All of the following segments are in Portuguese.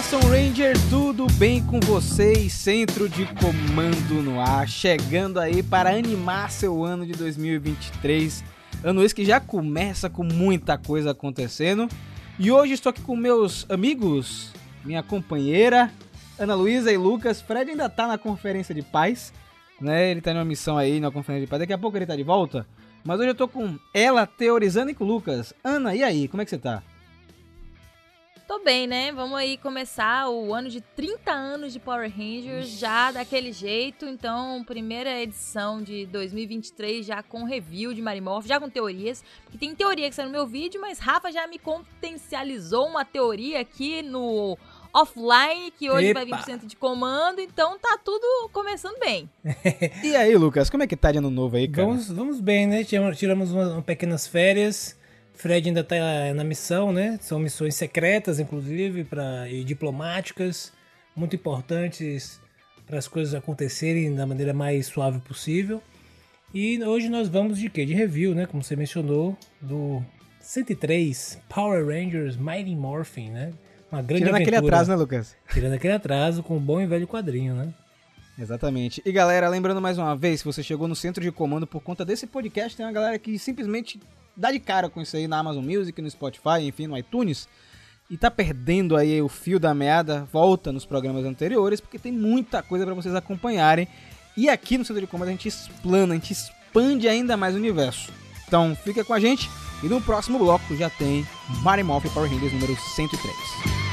Nação Ranger, tudo bem com vocês? Centro de Comando no ar, chegando aí para animar seu ano de 2023. Ano esse que já começa com muita coisa acontecendo. E hoje estou aqui com meus amigos, minha companheira, Ana Luísa e Lucas. Fred ainda tá na conferência de paz, né? Ele tá numa missão aí na conferência de paz. Daqui a pouco ele tá de volta. Mas hoje eu tô com ela teorizando e com o Lucas. Ana, e aí, como é que você tá? Tô bem, né? Vamos aí começar o ano de 30 anos de Power Rangers já daquele jeito. Então, primeira edição de 2023 já com review de Marimorph, já com teorias. Porque tem teoria que saiu no meu vídeo, mas Rafa já me potencializou uma teoria aqui no offline, que hoje Epa. vai vir pro centro de comando, então tá tudo começando bem. e aí, Lucas, como é que tá de ano novo aí, cara? Vamos, vamos bem, né? Tiramos umas, umas pequenas férias. Fred ainda tá na missão, né? São missões secretas, inclusive, para e diplomáticas, muito importantes para as coisas acontecerem da maneira mais suave possível. E hoje nós vamos de quê? De review, né? Como você mencionou, do 103 Power Rangers Mighty Morphin, né? Uma grande Tirando aventura. aquele atraso, né, Lucas? Tirando aquele atraso com um bom e velho quadrinho, né? Exatamente. E galera, lembrando mais uma vez, se você chegou no centro de comando por conta desse podcast, tem uma galera que simplesmente dá de cara com isso aí na Amazon Music, no Spotify, enfim, no iTunes. E tá perdendo aí o fio da meada, volta nos programas anteriores, porque tem muita coisa para vocês acompanharem. E aqui no Centro de Comando a gente explana, a gente expande ainda mais o universo. Então fica com a gente e no próximo bloco já tem Mario Morph Power Rangers número 103.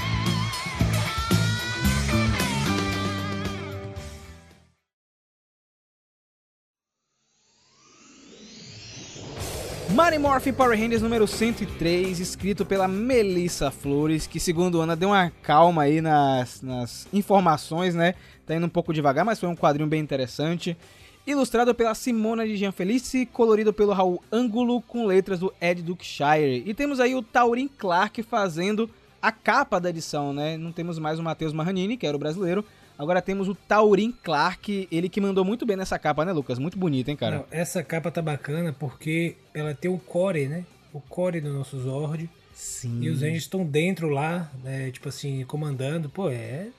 Mighty Morphin Power Rangers número 103, escrito pela Melissa Flores, que segundo Ana deu uma calma aí nas, nas informações, né? Tá indo um pouco devagar, mas foi um quadrinho bem interessante. Ilustrado pela Simona de Gianfelice, colorido pelo Raul Ângulo, com letras do Ed Duckshire. E temos aí o Taurin Clark fazendo a capa da edição, né? Não temos mais o Matheus Marranini, que era o brasileiro, Agora temos o Taurin Clark, ele que mandou muito bem nessa capa, né, Lucas? Muito bonita, hein, cara? Não, essa capa tá bacana porque ela tem o core, né? O core do nosso Zord. Sim. E os Rangers estão dentro lá, né? Tipo assim, comandando. Pô, é.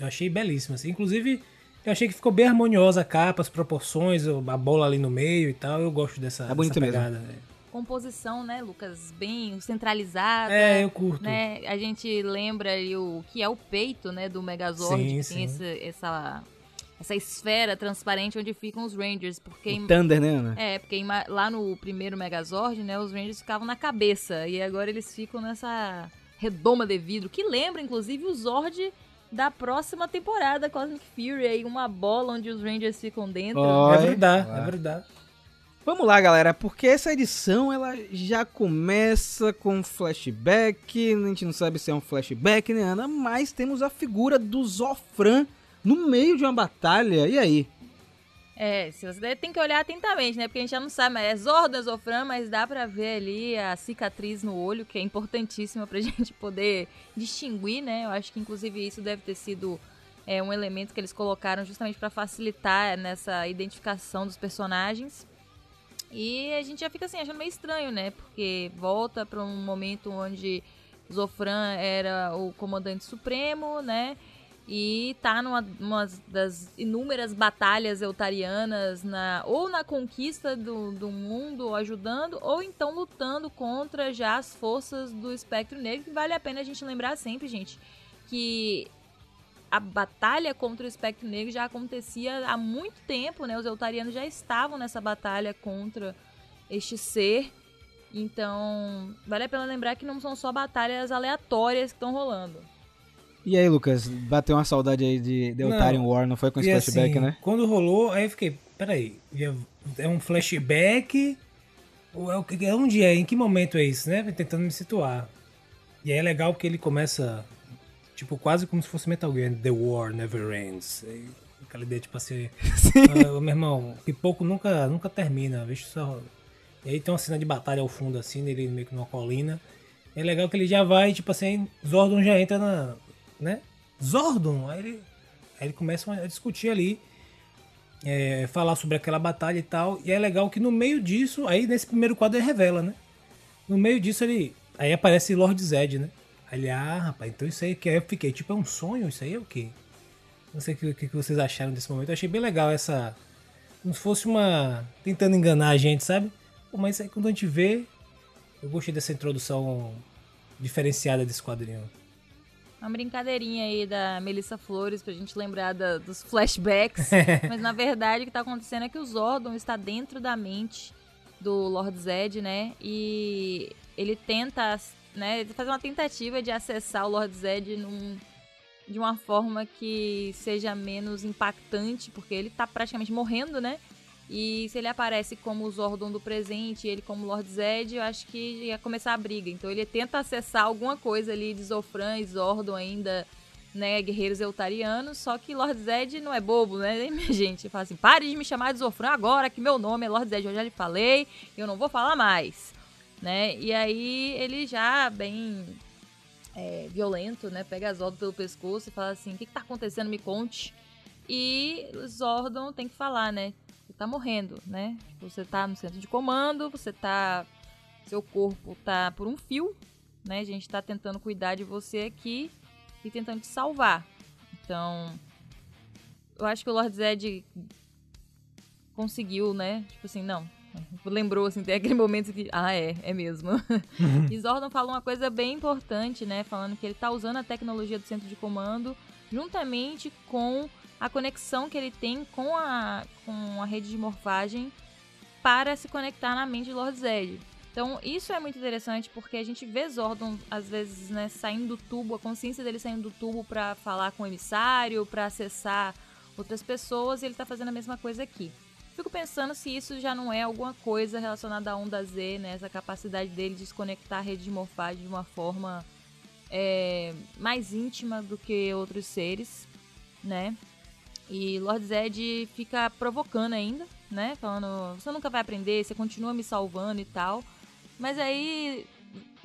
Eu achei belíssima. Assim. Inclusive, eu achei que ficou bem harmoniosa a capa, as proporções, a bola ali no meio e tal. Eu gosto dessa, bonito dessa pegada. Mesmo. Né? Composição, né, Lucas, bem centralizada. É, eu curto. Né? A gente lembra ali o que é o peito, né, do Megazord, sim, que sim. tem esse, essa essa esfera transparente onde ficam os Rangers, porque o Thunder, né, Ana? É, porque lá no primeiro Megazord, né, os Rangers ficavam na cabeça e agora eles ficam nessa redoma de vidro que lembra inclusive o Zord da próxima temporada Cosmic Fury, aí uma bola onde os Rangers ficam dentro. Oh, é verdade, é verdade. Vamos lá, galera, porque essa edição ela já começa com flashback. A gente não sabe se é um flashback, né, Ana? Mas temos a figura do Zofran no meio de uma batalha. E aí? É, se você tem que olhar atentamente, né? Porque a gente já não sabe, mas é Zordon, Zofran, mas dá pra ver ali a cicatriz no olho, que é importantíssima pra gente poder distinguir, né? Eu acho que inclusive isso deve ter sido é, um elemento que eles colocaram justamente para facilitar nessa identificação dos personagens. E a gente já fica assim, achando meio estranho, né? Porque volta para um momento onde Zofran era o comandante supremo, né? E tá numa, numa das inúmeras batalhas eutarianas, na, ou na conquista do, do mundo, ajudando, ou então lutando contra já as forças do espectro negro. Que vale a pena a gente lembrar sempre, gente, que a batalha contra o espectro negro já acontecia há muito tempo, né? Os eutarianos já estavam nessa batalha contra este ser. Então, vale a pena lembrar que não são só batalhas aleatórias que estão rolando. E aí, Lucas, bateu uma saudade aí de, de Eltarian War, não foi com esse flashback, assim, né? Quando rolou, aí eu fiquei, peraí, é um flashback? É, é um dia, em que momento é isso, né? Tentando me situar. E aí é legal porque ele começa Tipo, quase como se fosse Metal Gear, The War Never Ends. Aquela ideia, tipo assim, ah, meu irmão, pipoco nunca, nunca termina, veja só. E aí tem uma cena de batalha ao fundo, assim, nele meio que numa colina. É legal que ele já vai, tipo assim, Zordon já entra na. né? Zordon! Aí ele, aí ele começa a discutir ali, é, falar sobre aquela batalha e tal. E é legal que no meio disso, aí nesse primeiro quadro ele revela, né? No meio disso ele. Aí aparece Lord Zed, né? Aí, ah, rapaz, então isso aí que aí eu fiquei, tipo, é um sonho? Isso aí é o quê? Não sei o que, que vocês acharam desse momento. Eu achei bem legal essa. Como se fosse uma. tentando enganar a gente, sabe? Pô, mas aí quando a gente vê. Eu gostei dessa introdução diferenciada desse quadrinho. Uma brincadeirinha aí da Melissa Flores pra gente lembrar da, dos flashbacks. Mas na verdade o que tá acontecendo é que o Zordon está dentro da mente do Lord Zed, né? E ele tenta, né? Ele faz uma tentativa de acessar o Lord Zed num, de uma forma que seja menos impactante, porque ele tá praticamente morrendo, né? E se ele aparece como o Zordon do presente e ele como Lord Zed, eu acho que ia começar a briga. Então ele tenta acessar alguma coisa ali de Zofran e Zordon ainda, né, guerreiros eutarianos, só que Lord Zed não é bobo, né, minha gente? Ele fala assim, pare de me chamar de Zofran agora, que meu nome é Lord Zed, eu já lhe falei, eu não vou falar mais, né? E aí ele já bem é, violento, né, pega Zordon pelo pescoço e fala assim, o que, que tá acontecendo, me conte. E Zordon tem que falar, né? Você tá morrendo, né? Você tá no centro de comando, você tá. Seu corpo tá por um fio, né? A gente tá tentando cuidar de você aqui e tentando te salvar. Então. Eu acho que o Lord Zed conseguiu, né? Tipo assim, não. Lembrou, assim, tem aquele momento que. Ah, é, é mesmo. e Zordon falou uma coisa bem importante, né? Falando que ele tá usando a tecnologia do centro de comando juntamente com a conexão que ele tem com a, com a rede de morfagem para se conectar na mente de Lord Zed. Então, isso é muito interessante porque a gente vê Zordon, às vezes, né, saindo do tubo, a consciência dele saindo do tubo para falar com o emissário, para acessar outras pessoas, e ele está fazendo a mesma coisa aqui. Fico pensando se isso já não é alguma coisa relacionada à onda Z, né, essa capacidade dele de se conectar à rede de morfagem de uma forma é, mais íntima do que outros seres, né? E Lord Zed fica provocando ainda, né? Falando, você nunca vai aprender, você continua me salvando e tal. Mas aí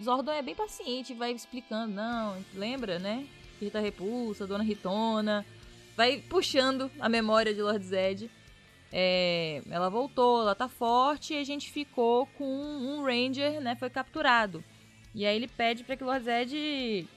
Zordon é bem paciente, vai explicando, não, lembra, né? Rita Repulsa, Dona Ritona. Vai puxando a memória de Lord Zed. É, ela voltou, ela tá forte e a gente ficou com um Ranger, né? Foi capturado. E aí ele pede para que Lord Zed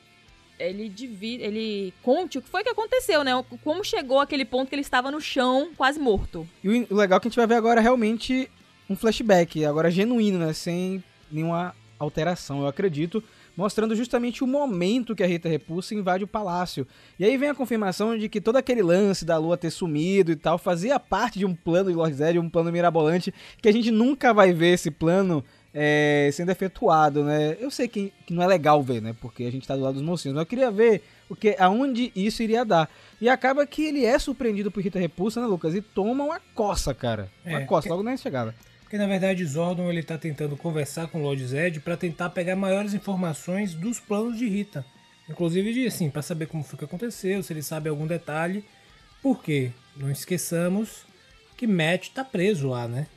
ele divide, ele conte o que foi que aconteceu, né? Como chegou aquele ponto que ele estava no chão, quase morto. E o legal é que a gente vai ver agora realmente um flashback, agora genuíno, né? Sem nenhuma alteração, eu acredito, mostrando justamente o momento que a Rita Repulsa invade o palácio. E aí vem a confirmação de que todo aquele lance da lua ter sumido e tal fazia parte de um plano de Lord Zed, um plano mirabolante, que a gente nunca vai ver esse plano é, sendo efetuado, né? Eu sei que, que, não é legal ver, né? Porque a gente tá do lado dos mocinhos, mas eu queria ver o que, aonde isso iria dar. E acaba que ele é surpreendido por Rita Repulsa, né, Lucas? E toma uma coça, cara. Uma é, coça, logo na chegada. Porque na verdade Zordon ele tá tentando conversar com o Lord Zed para tentar pegar maiores informações dos planos de Rita. Inclusive de assim, para saber como foi que aconteceu, se ele sabe algum detalhe. Porque não esqueçamos que Matt tá preso lá, né?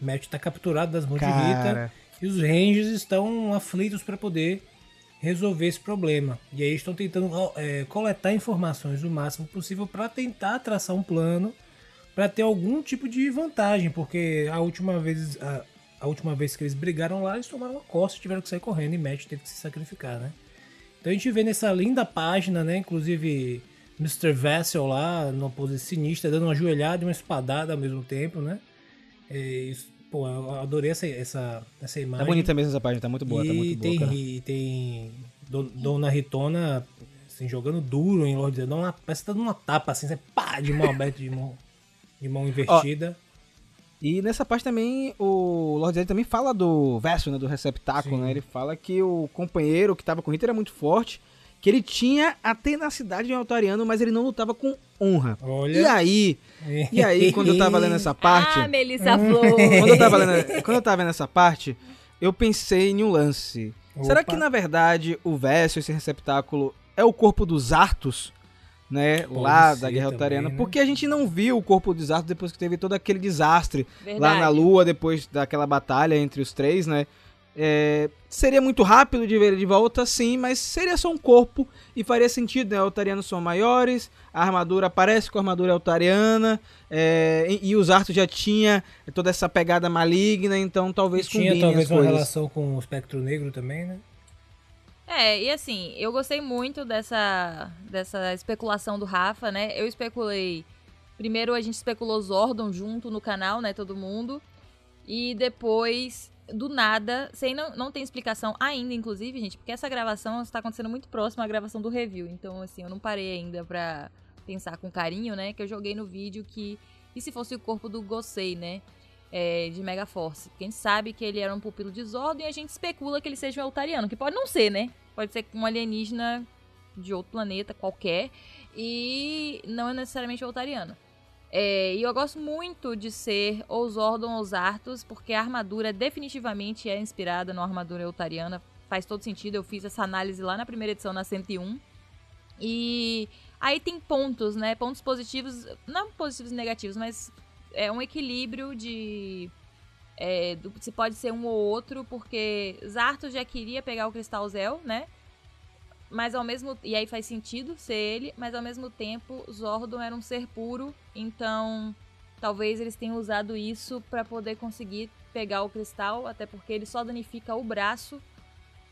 Matt tá capturado das mãos Cara. de Rita e os Rangers estão aflitos para poder resolver esse problema. E aí estão tentando é, coletar informações o máximo possível para tentar traçar um plano para ter algum tipo de vantagem, porque a última vez a, a, última vez que eles brigaram lá, eles tomaram uma costa e tiveram que sair correndo e Matt teve que se sacrificar, né? Então a gente vê nessa linda página, né, inclusive Mr. Vessel lá, numa pose sinistra, dando uma joelhada e uma espadada ao mesmo tempo, né? É, isso, Pô, eu adorei essa, essa, essa imagem. Tá bonita mesmo essa página, tá muito boa, e tá muito tem, boa. E tem Dona Ritona assim, jogando duro em Lord Zedon, parece que tá dando uma tapa assim, você pá, de mão aberta, de mão, de mão invertida. Ó, e nessa parte também, o Lord Zed também fala do verso, né, do receptáculo, Sim. né? Ele fala que o companheiro que tava com o Rita era muito forte, que ele tinha a tenacidade de um altariano, mas ele não lutava com honra. Olha. E aí, e aí quando eu tava lendo essa parte, ah, Melissa Flor. quando eu tava lendo, quando eu tava vendo essa parte, eu pensei em um lance. Opa. Será que na verdade o verso, esse receptáculo, é o corpo dos Artos? Né, Pode lá da Guerra Altariana, né? porque a gente não viu o corpo dos Artos depois que teve todo aquele desastre verdade. lá na Lua, depois daquela batalha entre os três, né? É, seria muito rápido de ver ele de volta, sim, mas seria só um corpo e faria sentido, né? Altarianos são maiores, a armadura parece com a armadura altariana, é, e, e, os Arthur já tinha toda essa pegada maligna, então talvez tinha talvez uma relação com o espectro negro também, né? É, e assim, eu gostei muito dessa, dessa especulação do Rafa, né? Eu especulei. Primeiro a gente especulou Zordon junto no canal, né? Todo mundo. E depois, do nada, sem não, não tem explicação ainda, inclusive, gente, porque essa gravação está acontecendo muito próxima à gravação do review. Então, assim, eu não parei ainda pra pensar com carinho, né? Que eu joguei no vídeo que. E se fosse o corpo do Gosei, né? É, de Mega Force. Porque a gente sabe que ele era um pupilo de Zordon e a gente especula que ele seja um Eltariano, que pode não ser, né? Pode ser um alienígena de outro planeta qualquer e não é necessariamente Eltariano. É, e eu gosto muito de ser ou Zordon ou Zartos, porque a armadura definitivamente é inspirada na armadura Eltariana. Faz todo sentido, eu fiz essa análise lá na primeira edição, na 101. E aí tem pontos, né? Pontos positivos, não positivos e negativos, mas é um equilíbrio de. É, do, se pode ser um ou outro, porque Zartos já queria pegar o Cristal Zel, né? Mas ao mesmo e aí faz sentido ser ele, mas ao mesmo tempo Zordon era um ser puro, então talvez eles tenham usado isso para poder conseguir pegar o cristal, até porque ele só danifica o braço,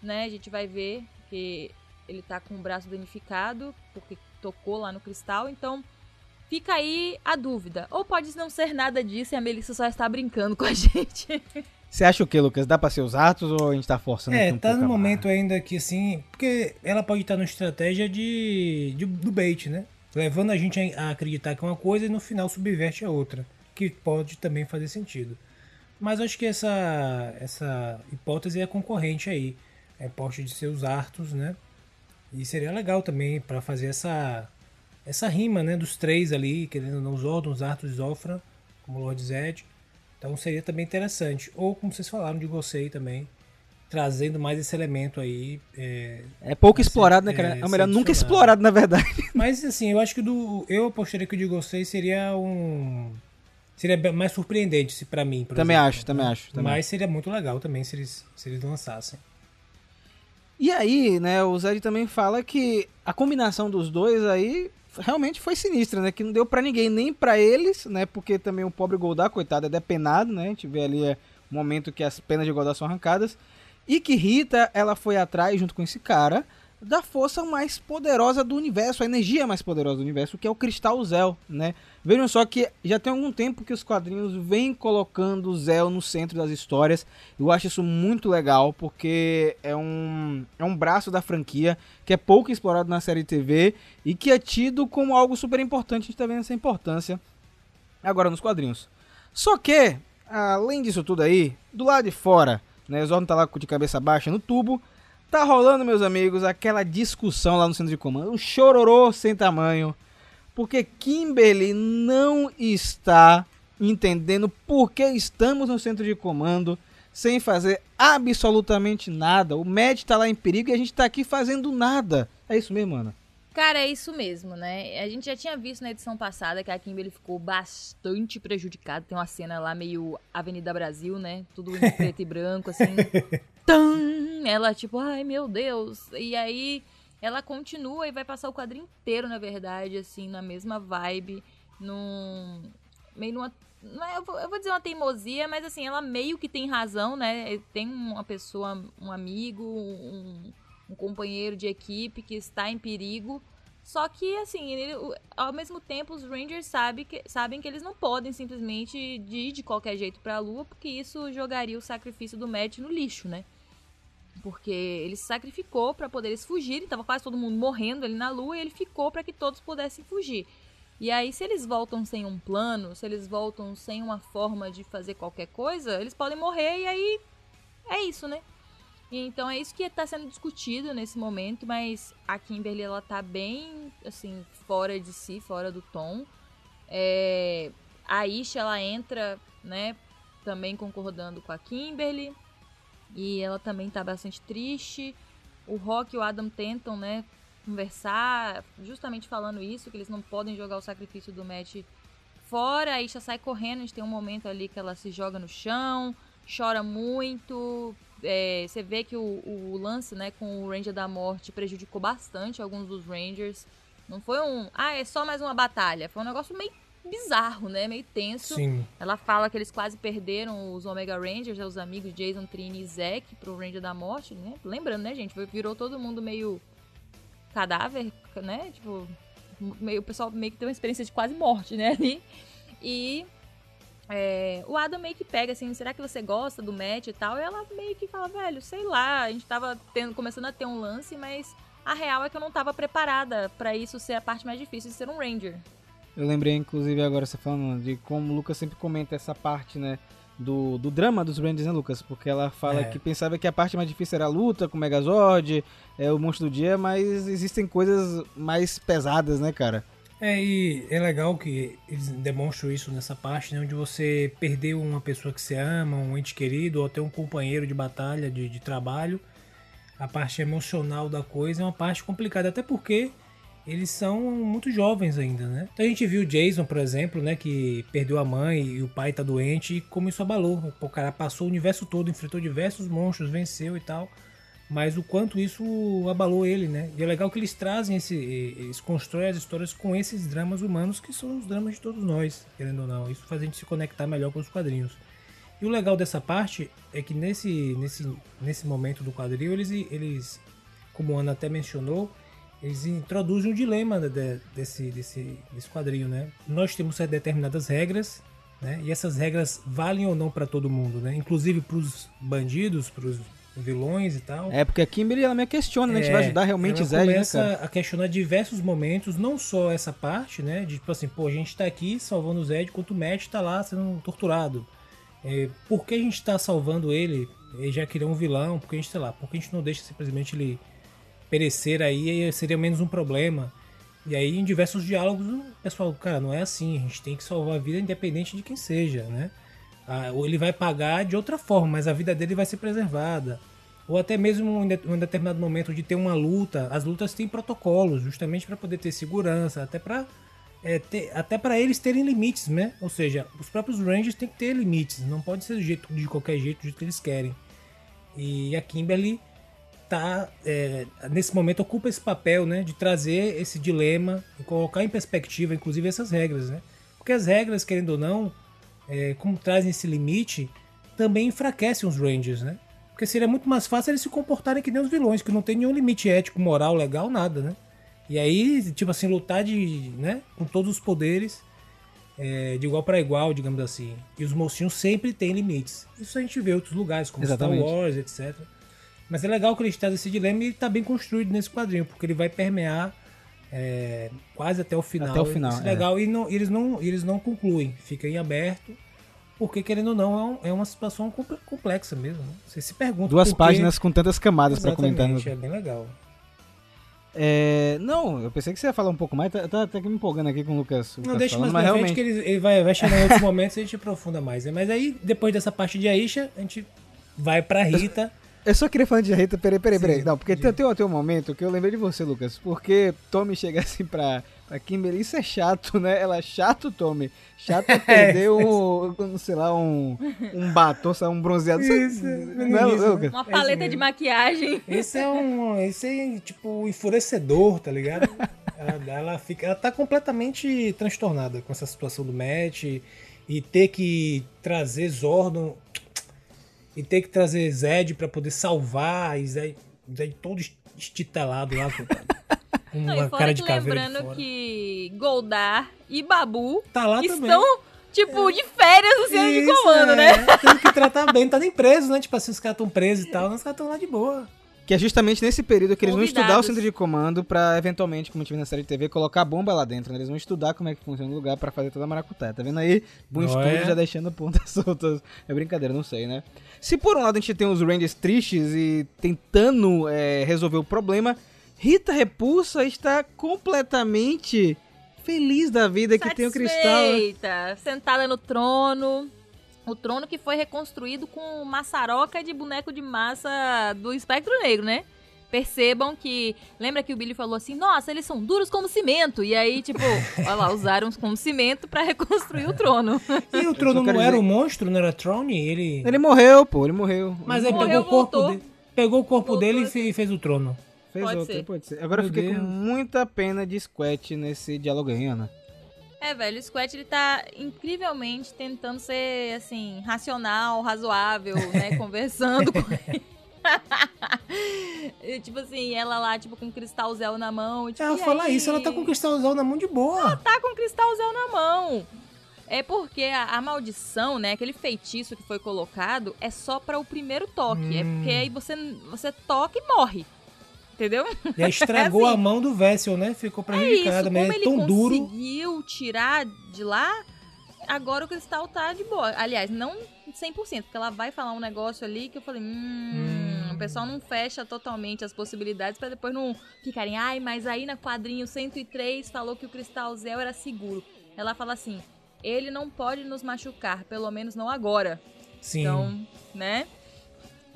né? A gente vai ver que ele tá com o braço danificado porque tocou lá no cristal, então Fica aí a dúvida. Ou pode não ser nada disso e a Melissa só está brincando com a gente. Você acha o que, Lucas? Dá pra ser os atos ou a gente tá forçando É, um tá no momento barra? ainda que assim. Porque ela pode estar numa estratégia de, de- do bait, né? Levando a gente a acreditar que é uma coisa e no final subverte a outra. Que pode também fazer sentido. Mas eu acho que essa, essa hipótese é concorrente aí. É poste de ser os Artos, né? E seria legal também pra fazer essa essa rima, né, dos três ali, querendo ou não, os Arthur e Zofra, como Lord Zed. Então seria também interessante. Ou como vocês falaram de Gosei também, trazendo mais esse elemento aí. é, É pouco explorado, né, é, cara? É, melhor sem nunca explorado, na verdade. Mas assim, eu acho que do eu apostaria que o de Gosei seria um seria mais surpreendente se para mim, Também exemplo, acho, também né? acho, também Mas seria muito legal também se eles se eles lançassem. E aí, né, o Zed também fala que a combinação dos dois aí realmente foi sinistra, né? Que não deu pra ninguém, nem pra eles, né? Porque também o pobre Goldar, coitado, é depenado, né? A gente vê ali é, o momento que as penas de Goldar são arrancadas. E que Rita, ela foi atrás, junto com esse cara, da força mais poderosa do universo, a energia mais poderosa do universo, que é o Cristal Zel, né? Vejam só que já tem algum tempo que os quadrinhos vêm colocando o Zel no centro das histórias. Eu acho isso muito legal, porque é um, é um braço da franquia que é pouco explorado na série TV e que é tido como algo super importante. A gente tá vendo essa importância agora nos quadrinhos. Só que, além disso tudo aí, do lado de fora, né, o Zordon tá lá de cabeça baixa no tubo, tá rolando, meus amigos, aquela discussão lá no centro de comando, um chororô sem tamanho, porque Kimberly não está entendendo por que estamos no centro de comando sem fazer absolutamente nada. O Matt tá lá em perigo e a gente tá aqui fazendo nada. É isso mesmo, Ana? Cara, é isso mesmo, né? A gente já tinha visto na edição passada que a Kimberly ficou bastante prejudicada. Tem uma cena lá meio Avenida Brasil, né? Tudo em preto e branco, assim. Tum! Ela, tipo, ai meu Deus. E aí ela continua e vai passar o quadrinho inteiro, na verdade, assim, na mesma vibe. Num. Meio numa. Não é, eu, vou, eu vou dizer uma teimosia, mas assim, ela meio que tem razão, né? Tem uma pessoa, um amigo, um, um companheiro de equipe que está em perigo. Só que, assim, ele- ao mesmo tempo, os Rangers sabe que, sabem que eles não podem simplesmente ir de qualquer jeito pra Lua, porque isso jogaria o sacrifício do Matt no lixo, né? Porque ele se sacrificou pra poder eles fugirem, tava quase todo mundo morrendo ali na Lua, e ele ficou pra que todos pudessem fugir. E aí, se eles voltam sem um plano, se eles voltam sem uma forma de fazer qualquer coisa, eles podem morrer e aí é isso, né? Então é isso que está sendo discutido nesse momento, mas a Kimberly ela tá bem assim fora de si, fora do tom. É, a Isha ela entra, né, também concordando com a Kimberly e ela também tá bastante triste. O Rock e o Adam tentam, né, conversar, justamente falando isso, que eles não podem jogar o sacrifício do Matt fora. A Isha sai correndo, a gente tem um momento ali que ela se joga no chão, chora muito. É, você vê que o, o lance né, com o Ranger da Morte prejudicou bastante alguns dos Rangers. Não foi um. Ah, é só mais uma batalha. Foi um negócio meio bizarro, né? Meio tenso. Sim. Ela fala que eles quase perderam os Omega Rangers, né, os amigos Jason, Trini e Zack pro Ranger da Morte, né? Lembrando, né, gente? Virou todo mundo meio cadáver, né? Tipo, meio, o pessoal meio que tem uma experiência de quase morte, né? Ali. E é, o Adam meio que pega assim, será que você gosta do match e tal? E ela meio que fala, velho, sei lá, a gente tava tendo, começando a ter um lance, mas a real é que eu não tava preparada para isso ser a parte mais difícil de ser um Ranger. Eu lembrei, inclusive, agora você falando de como o Lucas sempre comenta essa parte, né? Do, do drama dos Rangers, né, Lucas? Porque ela fala É. que pensava que a parte mais difícil era a luta com o Megazord, é o monstro do dia, mas existem coisas mais pesadas, né, cara? É, e é legal que eles demonstram isso nessa parte, né? Onde você perdeu uma pessoa que você ama, um ente querido, ou até um companheiro de batalha, de, de trabalho. A parte emocional da coisa é uma parte complicada, até porque eles são muito jovens ainda, né? Então a gente viu o Jason, por exemplo, né? Que perdeu a mãe e o pai tá doente, e como isso abalou. O cara passou o universo todo, enfrentou diversos monstros, venceu e tal. Mas o quanto isso abalou ele, né? E é legal que eles trazem esse. Eles constroem as histórias com esses dramas humanos que são os dramas de todos nós, querendo ou não. Isso faz a gente se conectar melhor com os quadrinhos. E o legal dessa parte é que nesse, nesse, nesse momento do quadril, eles, eles, como a Ana até mencionou, eles introduzem um dilema de- de- desse, desse, desse quadril, né? Nós temos determinadas regras, né? E essas regras valem ou não para todo mundo, né? Inclusive para os bandidos, para os vilões e tal. É, porque a Kimberly, ela me questiona, né? A gente É, vai ajudar realmente ela Zed, né, começa a questionar diversos momentos, não só essa parte, né? De tipo assim, pô, a gente tá aqui salvando o Zed, enquanto o Matt tá lá sendo torturado. É, por que a gente tá salvando ele? Ele já que ele é um vilão, porque a gente, sei lá, porque a gente não deixa simplesmente ele perecer aí, aí seria menos um problema. E aí, em diversos diálogos, o pessoal, cara, não é assim, a gente tem que salvar a vida independente de quem seja, né? Ah, ou ele vai pagar de outra forma, mas a vida dele vai ser preservada. Ou até mesmo em um determinado momento de ter uma luta, as lutas têm protocolos, justamente para poder ter segurança, até para até para eles terem limites, né? Ou seja, os próprios Rangers têm que ter limites, não pode ser do jeito, de qualquer jeito, do jeito que eles querem. E a Kimberly tá é, nesse momento ocupa esse papel, né, de trazer esse dilema e colocar em perspectiva, inclusive essas regras, né? Porque as regras, querendo ou não, é, como trazem esse limite, também enfraquecem os Rangers, né? Porque seria muito mais fácil eles se comportarem que nem os vilões, que não tem nenhum limite ético, moral, legal, nada, né? E aí, tipo assim, lutar de, né, com todos os poderes é, de igual para igual, digamos assim. E os mocinhos sempre têm limites. Isso a gente vê em outros lugares, como Exatamente. Star Wars, etc. Mas é legal que eles trazem esse dilema e ele tá bem construído nesse quadrinho, porque ele vai permear é, quase até o final. Até o final, Isso é é. legal. E não- eles, não, eles não concluem, fica em aberto. Porque, querendo ou não, é, é uma situação comple- complexa mesmo. né? Você se pergunta. Duas por quê. páginas com tantas camadas pra Exatamente, comentar. né? É bem legal. É, não, eu pensei que você ia falar um pouco mais, tá, tá me empolgando aqui com o Lucas. Não, deixa mais falando, pra mas frente realmente. que ele, ele vai, vai chegar em outros momentos e a gente aprofunda mais. né? Mas aí, depois dessa parte de Aisha, a gente vai pra Rita. Eu só queria falar de Rita, peraí, peraí, peraí. Sim, Não, porque tem, tem, tem um momento que eu lembrei de você, Lucas. Porque Tommy chega assim pra, pra Kimberly, isso é chato, né? Ela é chato, Tommy. Chato é perder um, um, sei lá, um, um batom, sei lá, um bronzeado. Isso, não é, Lucas? Uma É paleta de mesmo. maquiagem. Esse é um. Esse é tipo enfurecedor, tá ligado? Ela, ela fica. Ela tá completamente transtornada com essa situação do Matt e ter que trazer Zordon e ter que trazer Zed pra poder salvar e Zed, Zed todo estitelado lá com, Não, uma e fora cara que de caveira lembrando fora. que Goldar e Babu Tá lá também. estão, tipo, de férias no centro de comando, é. né? Tem que tratar bem, não tá nem preso, né? Tipo assim, os caras estão presos e tal, mas os caras estão lá de boa. Que é justamente nesse período que eles vão estudar o Convidados. centro de comando pra, eventualmente, como a gente viu na série de TV, colocar a bomba lá dentro. né? Eles vão estudar como é que funciona o lugar pra fazer toda a maracutaia. Tá vendo aí? Bom estudo é? já deixando pontas soltas. É brincadeira, não sei, né? Se por um lado a gente tem os Rangers tristes e tentando é, resolver o problema, Rita Repulsa está completamente feliz da vida que tem o cristal. né? Satisfeita, sentada no trono. O trono que foi reconstruído com maçaroca de boneco de massa do espectro negro, né? Percebam que. Lembra que o Billy falou assim: nossa, eles são duros como cimento. E aí, tipo, olha lá, usaram como cimento pra reconstruir o trono. E o trono não era dizer- um monstro, não era Throne? Ele. Ele morreu, pô, ele morreu. Mas aí Morreu, pegou o corpo dele. Pegou o corpo Voltou dele e assim. fe- e fez o trono. Fez Pode outro, ser. pode ser. Agora eu Meu fiquei com Deus. muita pena de Squat nesse diálogo aí, Ana. É, velho, o Squat ele tá incrivelmente tentando ser, assim, racional, razoável, né? conversando com ele. E, tipo assim, ela lá, tipo, com um cristalzel na mão. Tipo, Ela "E fala aí?" isso, ela tá com o cristalzão na mão de boa. tá com cristalzel na mão. É porque a, a maldição, né, aquele feitiço que foi colocado, é só para o primeiro toque. É Hum. porque aí você, você toca e morre. Entendeu? E aí estragou É assim. a mão do Vessel, né? Ficou É prejudicada, como mas é ele tão duro. conseguiu tirar de lá, agora o cristal tá de boa. Aliás, não 100%, porque ela vai falar um negócio ali que eu falei, hum, Hum. o pessoal não fecha totalmente as possibilidades pra depois não ficarem, ai, mas aí na quadrinho 103 falou que o cristal Zel era seguro. Ela fala assim, ele não pode nos machucar, pelo menos não agora. Sim. Então, né?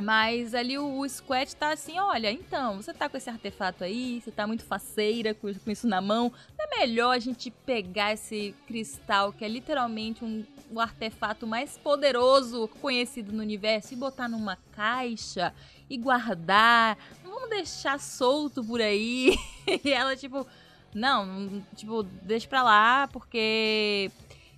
Mas ali o, o Squat tá assim, olha, então, você tá com esse artefato aí, você tá muito faceira com, com isso na mão, não é melhor a gente pegar esse cristal, que é literalmente um, o artefato mais poderoso conhecido no universo, e botar numa caixa e guardar, não vamos deixar solto por aí. e ela, tipo, não, tipo, deixa pra lá, porque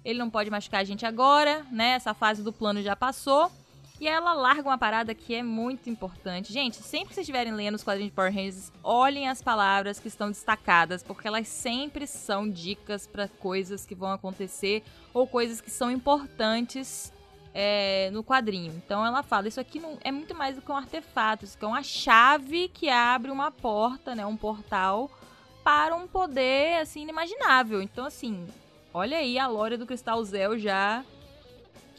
ele não pode machucar a gente agora, né? Essa fase do plano já passou. E ela larga uma parada que é muito importante. Gente, sempre que vocês estiverem lendo os quadrinhos de Power Rangers, olhem as palavras que estão destacadas, porque elas sempre são dicas para coisas que vão acontecer ou coisas que são importantes é, no quadrinho. Então ela fala, isso aqui não, é muito mais do que um artefato, isso aqui é uma chave que abre uma porta, né, um portal para um poder assim inimaginável. Então assim, olha aí a lore do Cristal Zel já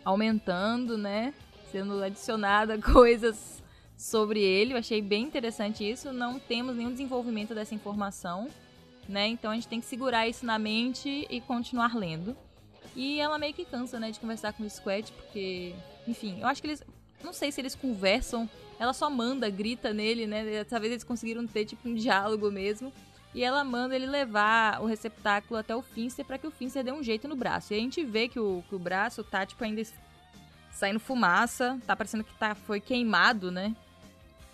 aumentando, né? Sendo adicionada coisas sobre ele. Eu achei bem interessante isso. Não temos nenhum desenvolvimento dessa informação, né? Então a gente tem que segurar isso na mente e continuar lendo. E ela meio que cansa, né, de conversar com o Squat, porque, enfim, eu acho que eles. Não sei se eles conversam. Ela só manda, grita nele, né? Dessa vez eles conseguiram ter, tipo, um diálogo mesmo. E ela manda ele levar o receptáculo até o Finster para que o Finster dê um jeito no braço. E a gente vê que o, que o braço tá, tipo, ainda saindo fumaça. Tá parecendo que tá, foi queimado, né?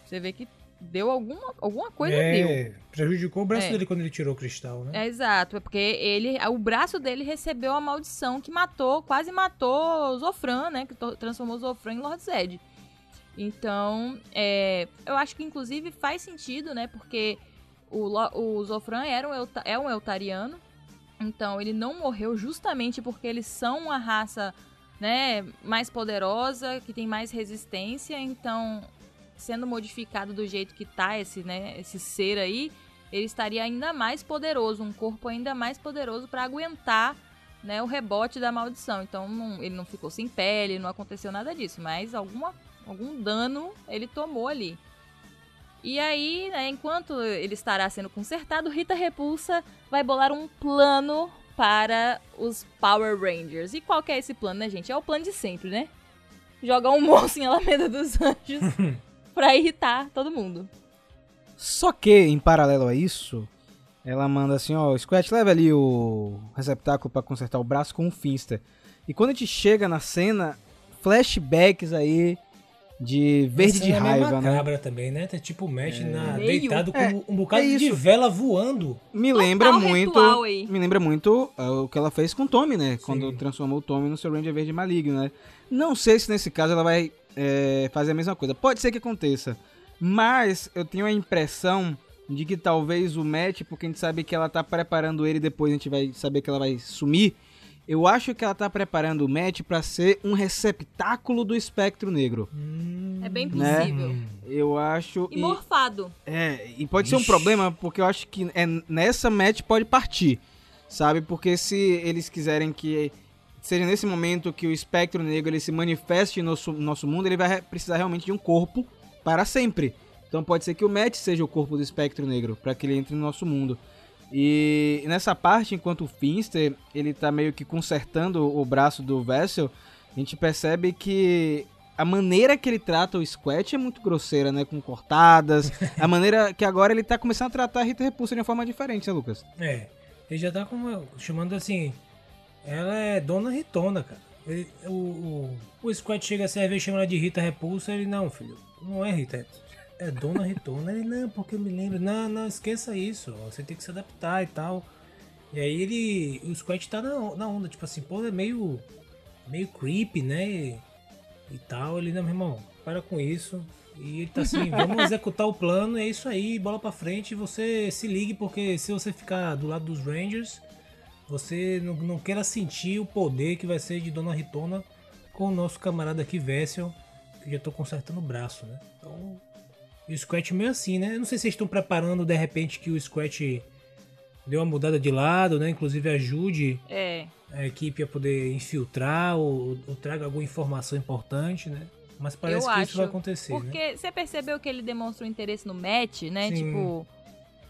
Você vê que deu alguma, alguma coisa deu. é, prejudicou o braço É. dele quando ele tirou o cristal, né? É exato, é porque ele, o braço dele recebeu a maldição que matou, quase matou o Zofran, né? Que transformou o Zofran em Lord Zed. Então, é, eu acho que inclusive faz sentido, né? Porque o, o Zofran era um, é um Eltariano. Então, ele não morreu justamente porque eles são uma raça né, mais poderosa, que tem mais resistência. Então, sendo modificado do jeito que tá esse, né, esse ser aí, ele estaria ainda mais poderoso, um corpo ainda mais poderoso para aguentar né, o rebote da maldição. Então não- ele não ficou sem pele, não aconteceu nada disso, mas alguma, algum dano ele tomou ali. E aí, né, enquanto ele estará sendo consertado, Rita Repulsa vai bolar um plano para os Power Rangers. E qual que é esse plano, né, gente? É o plano de sempre, né? Jogar um monstro em Alameda dos Anjos pra irritar todo mundo. Só que, em paralelo a isso, ela manda assim, ó, Squat, leva ali o receptáculo pra consertar o braço com o Finster. E quando a gente chega na cena, flashbacks aí de verde Essa de é raiva, né? macabra também, né? Tá tipo mexe na, Meio. deitado com É, um bocado é de vela voando. Me lembra Total muito, ritual me lembra muito é, o que ela fez com o Tommy, né? Quando Sim. transformou o Tommy no seu Ranger Verde Maligno, né? Não sei se nesse caso ela vai é, fazer a mesma coisa. Pode ser que aconteça, mas eu tenho a impressão de que talvez o Matt, porque a gente sabe que ela tá preparando ele, depois a gente vai saber que ela vai sumir. Eu acho que ela tá preparando o Matt pra ser um receptáculo do espectro negro. É bem Né? possível. Eu acho. E e- morfado. é, e pode ser um Ixi. problema, porque eu acho que é, nessa match pode partir, sabe? Porque se eles quiserem que seja nesse momento que o espectro negro ele se manifeste no nosso, nosso mundo, ele vai re- precisar realmente de um corpo para sempre. Então pode ser que o Matt seja o corpo do espectro negro, para que ele entre no nosso mundo. E nessa parte, enquanto o Finster ele tá meio que consertando o braço do Vessel, a gente percebe que a maneira que ele trata o Squat é muito grosseira, né? Com cortadas. A maneira que agora ele tá começando a tratar a Rita Repulsa de uma forma diferente, né, Lucas? É, ele já tá como, chamando assim. Ela é Dona Ritona, cara. Ele- o, o, o Squat chega a servir e chama ela de Rita Repulsa. Ele, não, filho, não é Rita, é Dona Ritona. Ele, não, porque eu me lembro. Não, não, esqueça isso. Você tem que se adaptar e tal. E aí ele. O Squat tá na, na onda, tipo assim, pô, é meio. meio creepy, né? E, e tal. Ele, não, meu irmão, para com isso. E ele tá assim, vamos executar o plano, é isso aí, bola pra frente, você se ligue, porque se você ficar do lado dos Rangers, você não, não queira sentir o poder que vai ser de Dona Ritona com o nosso camarada aqui, Vessel, que já tô consertando o braço, né? Então, e o Scratch meio assim, né? Eu não sei se vocês estão preparando de repente que o Scratch deu uma mudada de lado, né? Inclusive ajude É. a equipe a poder infiltrar ou, ou traga alguma informação importante, né? Mas parece Eu que acho, isso vai acontecer, né? Porque você percebeu que ele demonstra um interesse no match, né? Sim. Tipo,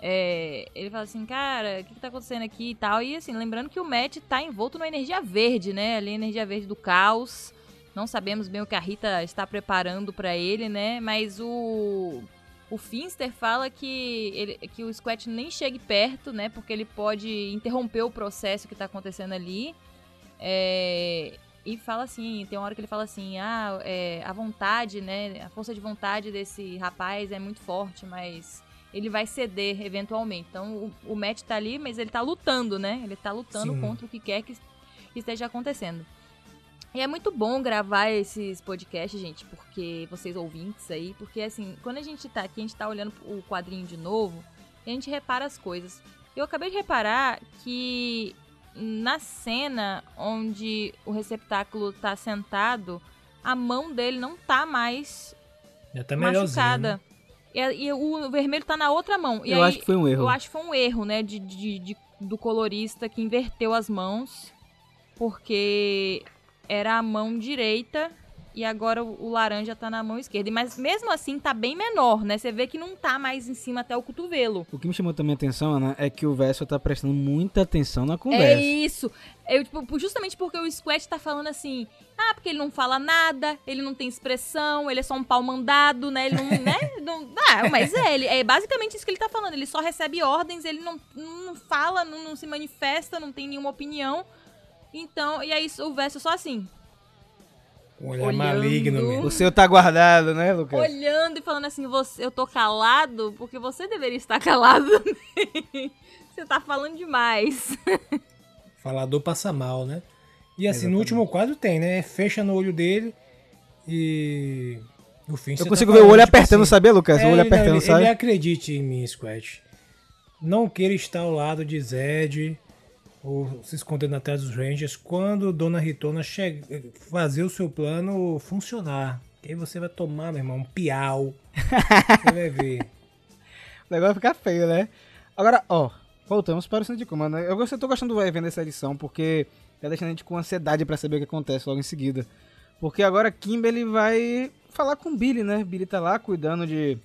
é, ele fala assim, cara, o que, que tá acontecendo aqui e tal. E assim, lembrando que o match tá envolto na energia verde, né? Ali, a energia verde do caos. Não sabemos bem o que a Rita está preparando pra ele, né? Mas o. O Finster fala que, ele, que o Squat nem chegue perto, né? Porque ele pode interromper o processo que tá acontecendo ali. É, e fala assim, tem uma hora que ele fala assim, ah, é, a vontade, né, a força de vontade desse rapaz é muito forte, mas ele vai ceder eventualmente. Então o, o Matt tá ali, mas ele tá lutando, né? Ele tá lutando Sim. contra o que quer que, que esteja acontecendo. E é muito bom gravar esses podcasts, gente, porque vocês ouvintes aí, porque assim, quando a gente tá aqui, a gente tá olhando o quadrinho de novo, e a gente repara as coisas. Eu acabei de reparar que na cena onde o receptáculo tá sentado, a mão dele não tá mais Já tá melhorzinho, machucada. né? E, e o vermelho tá na outra mão. E Eu aí, acho que foi um erro. eu acho que foi um erro, né, de, de- de- do colorista que inverteu as mãos, porque era a mão direita e agora o, o laranja tá na mão esquerda. Mas mesmo assim tá bem menor, né? Você vê que não tá mais em cima até o cotovelo. O que me chamou também a atenção, Ana, é que o Vessel tá prestando muita atenção na É conversa. isso. Eu, tipo, justamente porque o Squat tá falando assim, ah, porque ele não fala nada, ele não tem expressão, ele é só um pau mandado, né? Ele não, né? Não, ah, mas é, ele, é basicamente isso que ele tá falando. Ele só recebe ordens, ele não, não fala, não, não se manifesta, não tem nenhuma opinião. Então, e aí o verso só assim, Um olhar Olhando. maligno mesmo. O seu tá guardado, né, Lucas? olhando e falando assim, você, eu tô calado porque você deveria estar calado também. Você tá falando demais. Falador passa mal, né? E assim, no último quadro tem, né? Fecha no olho dele e. No fim, Eu consigo ver o olho apertando, sabia, Lucas? o olho apertando, ele, sabe? ele acredite em mim, Squat. Não queira estar ao lado de Zed ou se escondendo atrás dos Rangers quando Dona Ritona che- fazer o seu plano funcionar. Que aí você vai tomar, meu irmão, um piau. você vai ver. O negócio vai ficar feio, né? Agora, ó, voltamos para o centro de comando. Eu gosto- eu tô gostando do evento dessa edição, porque tá deixando a gente com ansiedade pra saber o que acontece logo em seguida. Porque agora Kimberly vai falar com Billy, né? Billy tá lá cuidando de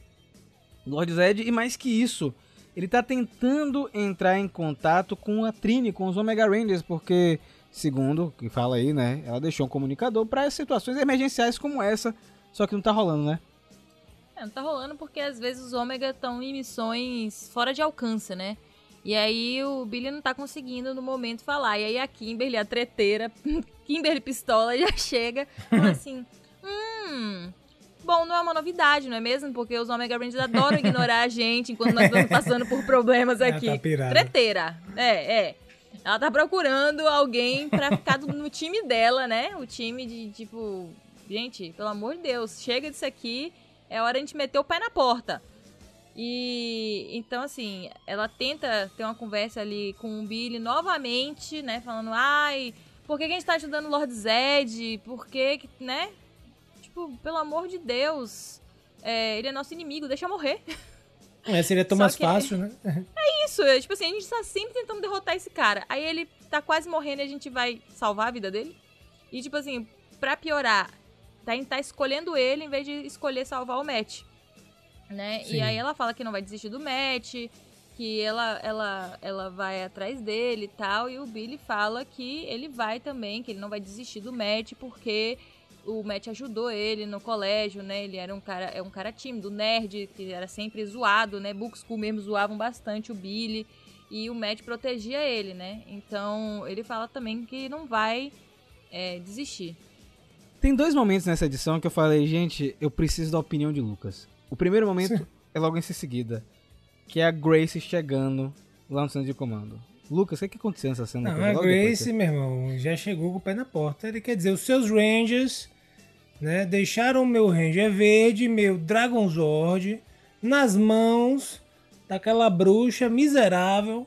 Lord Zed, e mais que isso, ele tá tentando entrar em contato com a Trini, com os Omega Rangers, porque, segundo o que fala aí, né? Ela deixou um comunicador para situações emergenciais como essa, só que não tá rolando, né? É, não tá rolando porque às vezes os ômega estão em missões fora de alcance, né? E aí o Billy não tá conseguindo no momento falar. E aí a Kimberly, a treteira, Kimberly Pistola, já chega e fala assim: Hum. Bom, não é uma novidade, não é mesmo? Porque os Omega Rangers adoram ignorar a gente enquanto nós estamos passando por problemas Ela aqui. tá pirada. Treteira. É, é. Ela tá procurando alguém pra ficar no time dela, né? O time de, tipo... Gente, pelo amor de Deus, chega disso aqui. É hora de a gente meter o pé na porta. E então, assim, ela tenta ter uma conversa ali com o Billy novamente, né? Falando, ai, por que, que a gente tá ajudando o Lord Zed? Por que, que, né? Tipo, pelo amor de Deus, é, ele é nosso inimigo, deixa eu morrer. É, seria tão Só mais que- fácil, né? Isso, é, tipo assim, a gente tá sempre tentando derrotar esse cara. Aí ele tá quase morrendo e a gente vai salvar a vida dele. E, tipo assim, pra piorar, tá, a gente tá escolhendo ele em vez de escolher salvar o Matt. Né? Sim. E aí ela fala que não vai desistir do Matt, que ela, ela, ela vai atrás dele e tal. E o Billy fala que ele vai também, que ele não vai desistir do Matt porque o Matt ajudou ele no colégio, né? Ele era um cara, é um cara tímido, nerd, que era sempre zoado, né? Book School mesmo zoavam bastante o Billy e o Matt protegia ele, né? Então ele fala também que não vai é, desistir. Tem dois momentos nessa edição que eu falei, gente, eu preciso da opinião de Lucas. O primeiro momento Sim. é logo em seguida, que é a Grace chegando lá no centro de comando. Lucas, o que, que aconteceu nessa cena? Não, a Grace, meu irmão, já chegou com o pé na porta. Ele quer dizer, os seus Rangers, né, deixaram meu Ranger verde, meu Dragonzord, nas mãos daquela bruxa miserável.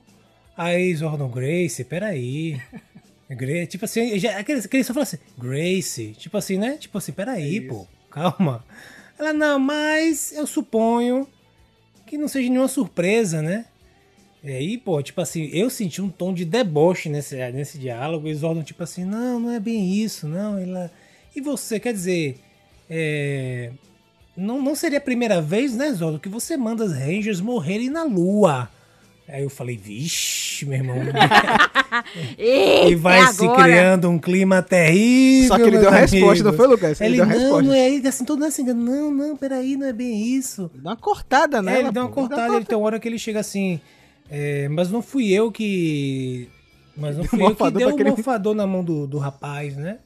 Aí, Zordon Grace, peraí. Grace, tipo assim, já, aquele, aquele só fala assim, Grace, tipo assim, né? Tipo assim, peraí, pô, calma. Ela, não, mas eu suponho que não seja nenhuma surpresa, né? E aí, pô, tipo assim, eu senti um tom de deboche nesse, nesse diálogo. E Zordon, tipo assim, não, não é bem isso, não. Ela... E você, quer dizer, é... não, não seria a primeira vez, né, Zordon, que você manda as Rangers morrerem na lua. Aí eu falei, vixe, meu irmão. e vai Eita, se agora. criando um clima terrível. Só que ele deu a resposta, não foi, Lucas? Ele Ele, deu a não, resposta. não é ele assim, todo assim, não, não, peraí, não é bem isso. Dá uma cortada, né? É, ele deu uma cortada, ele tem uma hora que ele chega assim. é, mas não fui eu que. Mas não fui eu que deu o aquele- morfador na mão do, do rapaz, né?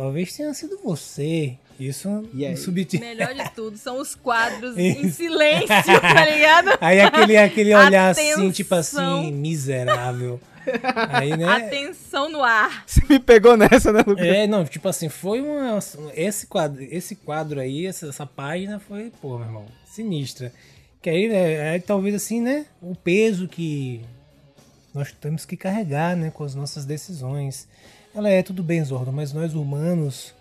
Talvez tenha sido você. Isso E aí? no subtítulo. Melhor de tudo, são os quadros em silêncio, tá ligado? Aí aquele, aquele olhar assim, Atenção. tipo assim, miserável. Aí, né? Atenção no ar. Você me pegou nessa, né, Lucas? É, não, tipo assim, foi uma. Esse quadro, esse quadro aí, essa, essa página foi, pô, meu irmão, sinistra. Que aí, né, aí talvez assim, né? O peso que nós temos que carregar, né, com as nossas decisões. Ela é tudo bem, Zordo, mas nós humanos,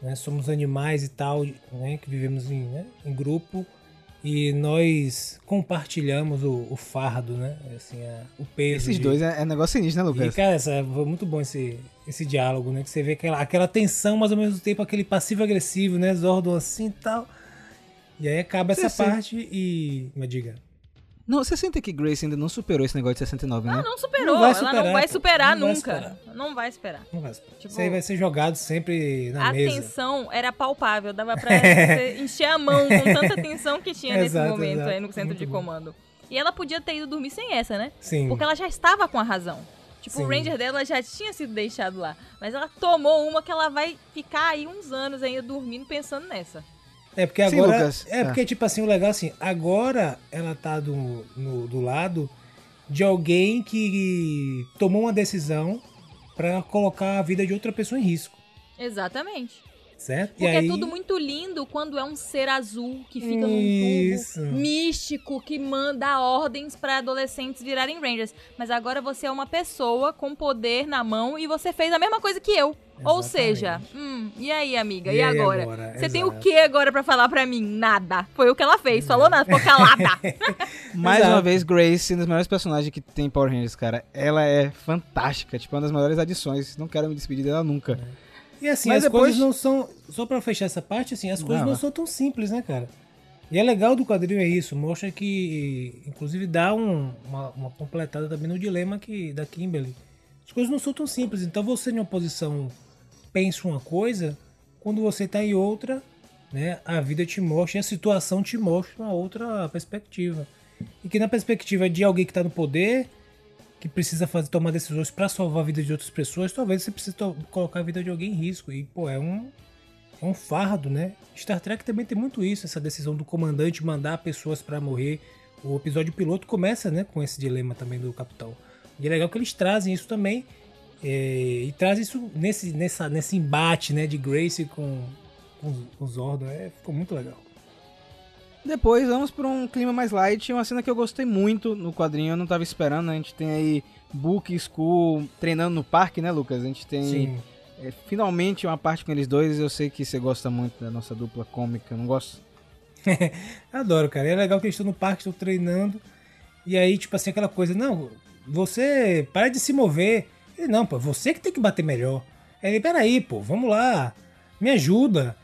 né, somos animais e tal, né, que vivemos em, né, em grupo e nós compartilhamos o, o fardo, né, assim, a- o peso. Esses de- dois é, é negócio sinistro, né, e, Lucas? cara, essa, foi muito bom esse, esse diálogo, né? Que você vê aquela, aquela tensão, mas ao mesmo tempo aquele passivo-agressivo, né? Zordon assim e tal. E aí acaba essa Sim, parte e. Me diga. Não, você sente que Grace ainda não superou esse negócio de 69, né? Ela não superou, Não vai ela superar, não vai superar Não vai nunca. superar. Não vai esperar. Não vai superar. Tipo, Isso aí vai ser jogado sempre na a mesa. tensão era palpável, dava pra você encher a mão com tanta tensão que tinha nesse Exato, momento exato. aí no centro Muito de bom. comando. E ela podia ter ido dormir sem essa, né? Sim. Porque ela já estava com a razão. Tipo, o Sim. Ranger dela já tinha sido deixado lá. Mas ela tomou uma que ela vai ficar aí uns anos ainda dormindo pensando nessa. É porque Sim, agora. Lucas. É porque, tipo assim, o legal assim, agora ela tá do, no- do lado de alguém que tomou uma decisão pra colocar a vida de outra pessoa em risco. Exatamente. Certo? Porque é tudo muito lindo quando é um ser azul que fica Isso. num tubo místico que manda ordens pra adolescentes virarem Rangers. Mas agora você é uma pessoa com poder na mão e você fez a mesma coisa que eu. Ou Exatamente. seja, hum, e aí, amiga? E, E aí agora? agora? Você tem o Exato. que agora pra falar pra mim? Nada. Foi o que ela fez. Falou nada, ficou calada. Mais Exato. uma vez, Grace, um dos melhores personagens que tem em Power Rangers, cara. Ela é fantástica, tipo, uma das melhores adições. Não quero me despedir dela nunca. E assim, Mas as depois- coisas não são. Só pra fechar essa parte, assim, as coisas não lá. são tão simples, né, cara? E é legal do quadrinho é isso, mostra que, inclusive, dá um- uma, uma completada também no dilema que, da Kimberly. As coisas não são tão simples, então você em uma posição pensa uma coisa, quando você tá em outra, né, a vida te mostra e a situação te mostra uma outra perspectiva. E que na perspectiva de alguém que tá no poder, que precisa fazer, tomar decisões pra salvar a vida de outras pessoas, talvez você precise colocar a vida de alguém em risco. E, pô, é um, é um fardo, né? Star Trek também tem muito isso, essa decisão do comandante mandar pessoas pra morrer. O episódio piloto começa, né, com esse dilema também do capitão. E é legal que eles trazem isso também. é, e trazem isso nesse, nessa, nesse embate, né, de Grace com, com, os- com Zordon. É, ficou muito legal. Depois vamos pra um clima mais light, uma cena que eu gostei muito no quadrinho, eu não tava esperando. A gente tem aí Book School treinando no parque, né, Lucas? A gente tem Sim. é, finalmente uma parte com eles dois. Eu sei que você gosta muito da nossa dupla cômica, não gosto? Adoro, cara. É legal que eles estão no parque, estão treinando. E aí, tipo assim, aquela coisa, não, você para de se mover. Ele, não, pô, você que tem que bater melhor. Ele, peraí, pô, vamos lá, me ajuda.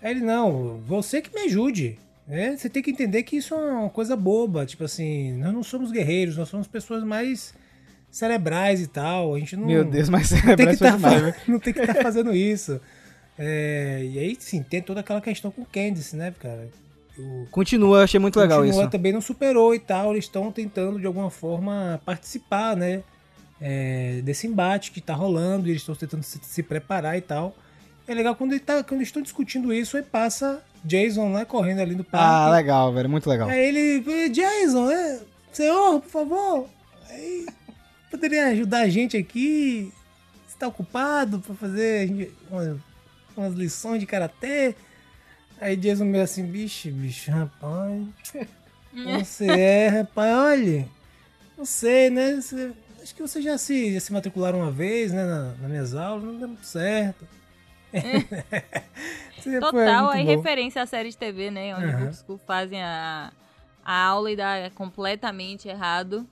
Aí ele, não, você que me ajude. É, você tem que entender que isso é uma coisa boba. Tipo assim, nós não somos guerreiros, nós somos pessoas mais cerebrais e tal. A gente não. Meu Deus, mas não tem que foi tá demais, né? não tem que estar fazendo isso. É, e aí, sim, tem toda aquela questão com o Candice, né, cara? O, Continua, achei muito legal continua, isso. também não superou e tal. Eles estão tentando de alguma forma participar, né? é, desse embate que tá rolando. E eles estão tentando se, se preparar e tal. É legal quando, ele tá, quando eles estão discutindo isso, aí passa Jason lá correndo ali no Ah, parque. legal, velho, muito legal. Aí ele, "Eh, Jason, é, senhor, por favor. Aí, poderia ajudar a gente aqui? Você tá ocupado pra fazer umas, umas lições de karatê? Aí Jason meio assim, bicho, bicho, rapaz. Você é, rapaz, olha. Não sei, né? Você, acho que você já se, já se matricularam uma vez, né? Na, nas minhas aulas, não deu muito certo. Total, aí bom. referência à série de TV, né? Onde Uhum. Book School fazem a, a aula e dá completamente errado.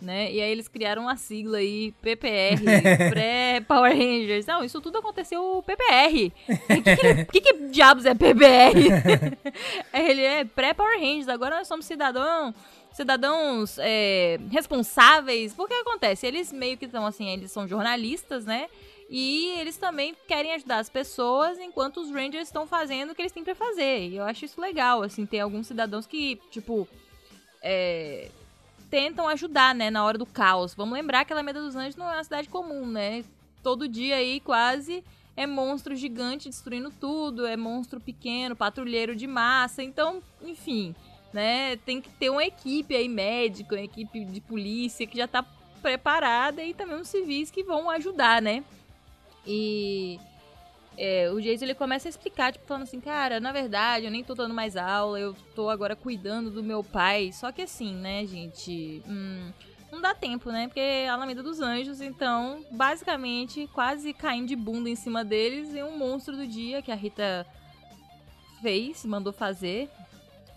Né? E aí eles criaram uma sigla aí, PPR, pré-Power Rangers. Não, isso tudo aconteceu PPR. O que, que, que, que diabos é PPR? Ele é pré-Power Rangers, agora nós somos cidadão, cidadãos é, responsáveis. Porque acontece? Eles meio que estão assim, eles são jornalistas, né? E eles também querem ajudar as pessoas enquanto os Rangers estão fazendo o que eles têm pra fazer. E eu acho isso legal, assim, tem alguns cidadãos que, tipo, é, tentam ajudar, né, na hora do caos. Vamos lembrar que a Alameda dos Anjos não é uma cidade comum, né? Todo dia aí, quase, é monstro gigante destruindo tudo, é monstro pequeno, patrulheiro de massa. Então, enfim, né, tem que ter uma equipe aí, médica, uma equipe de polícia que já tá preparada e também os civis que vão ajudar, né? E é, o Jason ele começa a explicar, tipo, falando assim, cara, na verdade, eu nem tô dando mais aula, eu tô agora cuidando do meu pai. Só que assim, né, gente, hum, não dá tempo, né? Porque é a Alameda dos Anjos, então, basicamente, quase caindo de bunda em cima deles e um monstro do dia que a Rita fez, mandou fazer.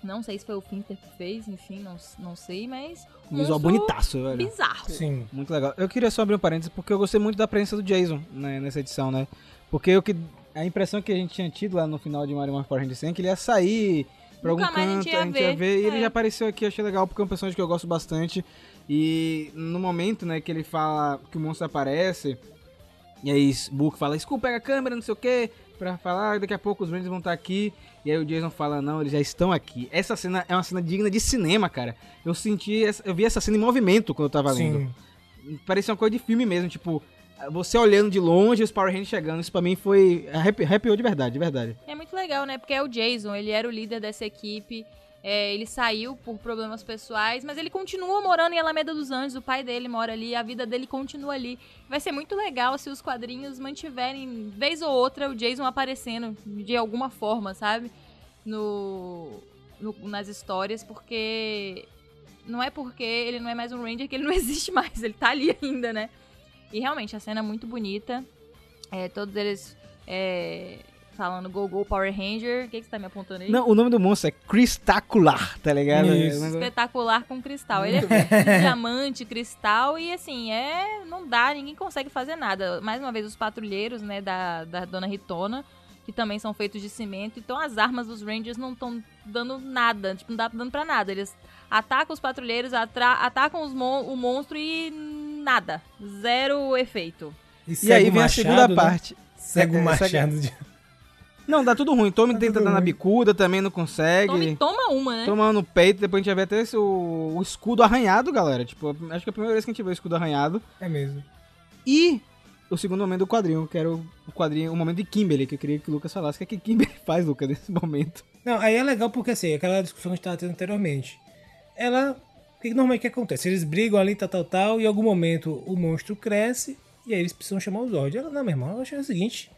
Não sei se foi o Finter que fez, enfim, não, não sei, mas. Um visual bonitaço, velho. Bizarro. Sim. Muito legal. Eu queria só abrir um parênteses porque eu gostei muito da presença do Jason né, nessa edição, né? Porque o que, a impressão que a gente tinha tido lá no final de Mario Power Rangers 100 é que ele ia sair pra Nunca algum mais a canto, gente ia a gente ia ver, ver. E ele é. já apareceu aqui, achei legal porque é um personagem que eu gosto bastante. E no momento, né, que ele fala que o monstro aparece, e aí Book fala, Skull, pega a câmera, não sei o que, pra falar, daqui a pouco os Rangers vão estar aqui. E aí o Jason fala, não, eles já estão aqui. Essa cena é uma cena digna de cinema, cara. Eu senti, essa- eu vi essa cena em movimento quando eu tava lendo. Sim. Parecia uma coisa de filme mesmo, tipo, você olhando de longe e os Power Rangers chegando. Isso pra mim foi. arrepi- Arrepiou de verdade, de verdade. É muito legal, né? Porque é o Jason, ele era o líder dessa equipe. É, ele saiu por problemas pessoais, mas ele continua morando em Alameda dos Anjos. O pai dele mora ali, a vida dele continua ali. Vai ser muito legal se os quadrinhos mantiverem, vez ou outra, o Jason aparecendo de alguma forma, sabe? No, no- nas histórias, porque não é porque ele não é mais um Ranger que ele não existe mais. Ele tá ali ainda, né? E realmente, a cena é muito bonita. É, todos eles é, falando Go Go Power Ranger. O que, que você tá me apontando aí? Não, o nome do monstro é Cristacular, tá ligado? Isso. Espetacular com cristal. Ele é diamante, cristal e assim, é. Não dá, ninguém consegue fazer nada. Mais uma vez, os patrulheiros, né, da, da Dona Ritona, que também são feitos de cimento. Então as armas dos Rangers não estão dando nada. Tipo, não dá dando pra nada. Eles atacam os patrulheiros, atra- atacam os mon- o monstro e nada. Zero efeito. E segue aí vem a machado, segunda né? parte. Segue o É, segue- machado. de- Não, dá tudo ruim. Tommy Tá tenta dar na bicuda, também não consegue. Tome, toma uma, né? Toma no peito, depois a gente vai ver até esse, o, o escudo arranhado, galera. Tipo, acho que é a primeira vez que a gente vê o escudo arranhado. É mesmo. E o segundo momento do quadrinho, que era o, quadrinho, o momento de Kimberly, que eu queria que o Lucas falasse. O que é que Kimberly faz, Lucas, nesse momento? Não, aí é legal porque assim, aquela discussão que a gente tava tendo anteriormente. Ela. O que normalmente que acontece? Eles brigam ali, tal, tal, tal, e em algum momento o monstro cresce, e aí eles precisam chamar os Zord. Ela, não, meu irmão, eu achei o seguinte.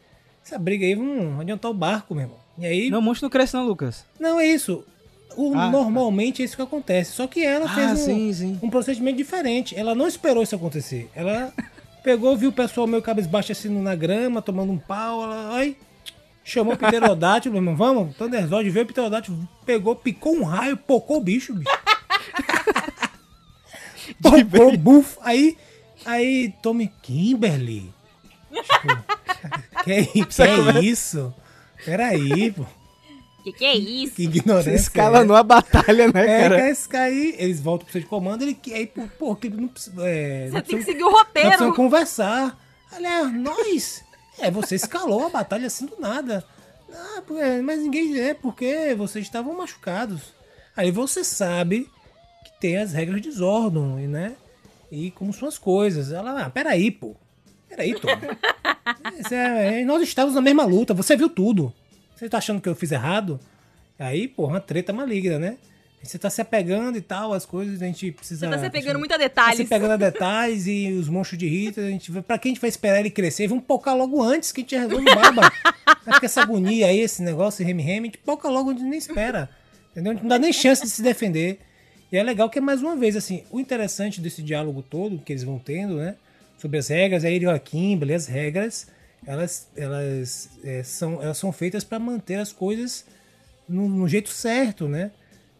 Essa briga aí, vamos adiantar o barco, meu irmão. E aí. Não, o monstro não cresce não, Lucas. Não, é isso. O, Ah, normalmente é isso que acontece. Só que ela Ah, fez um, sim, sim. um procedimento diferente. Ela não esperou isso acontecer. Ela pegou, viu o pessoal meio cabisbaixo assim na grama, tomando um pau. Ela, ai, chamou o pterodátilo, meu irmão. Vamos, Thunderzord veio o pterodátilo, pegou, picou um raio, pocou o bicho, bicho. Pocou, buf. Aí, aí, Tommy Kimberly. Tipo, que, é- que é isso? Peraí, pô. Que que é isso? Que ignorância. Você é escalanou a batalha, né, é, cara? cara, esse cara aí, eles voltam pro seu de comando, ele que aí, pô, que não precisa. É, Você não tem que precisa- seguir o roteiro. precisamos conversar. Aliás, nós. É, você escalou a batalha assim do nada. Ah, é, mas ninguém é porque vocês estavam machucados. Aí você sabe que tem as regras de Zordon, e, né? E como são as coisas. Ela, ah, peraí, pô. Peraí, Tom. É- é, nós estávamos na mesma luta, você viu tudo. Você tá achando que eu fiz errado? Aí, porra, uma treta maligna, né? Você tá se apegando e tal, as coisas, a gente precisa. Você tá se apegando muito a Tá detalhes. se pegando a detalhes e os monstros de Rita, a gente, pra que a gente vai esperar ele crescer? Vamos pocar logo antes que a gente resolve o baba. Acho que essa agonia aí, esse negócio, esse reme-reme, a gente poca logo onde nem espera. Entendeu? A gente não dá nem chance de se defender. E é legal que, mais uma vez, assim, o interessante desse diálogo todo que eles vão tendo, né? Sobre as regras, aí ele a Kimberly, as regras, elas, elas, é, são, elas são feitas para manter as coisas no, no jeito certo, né?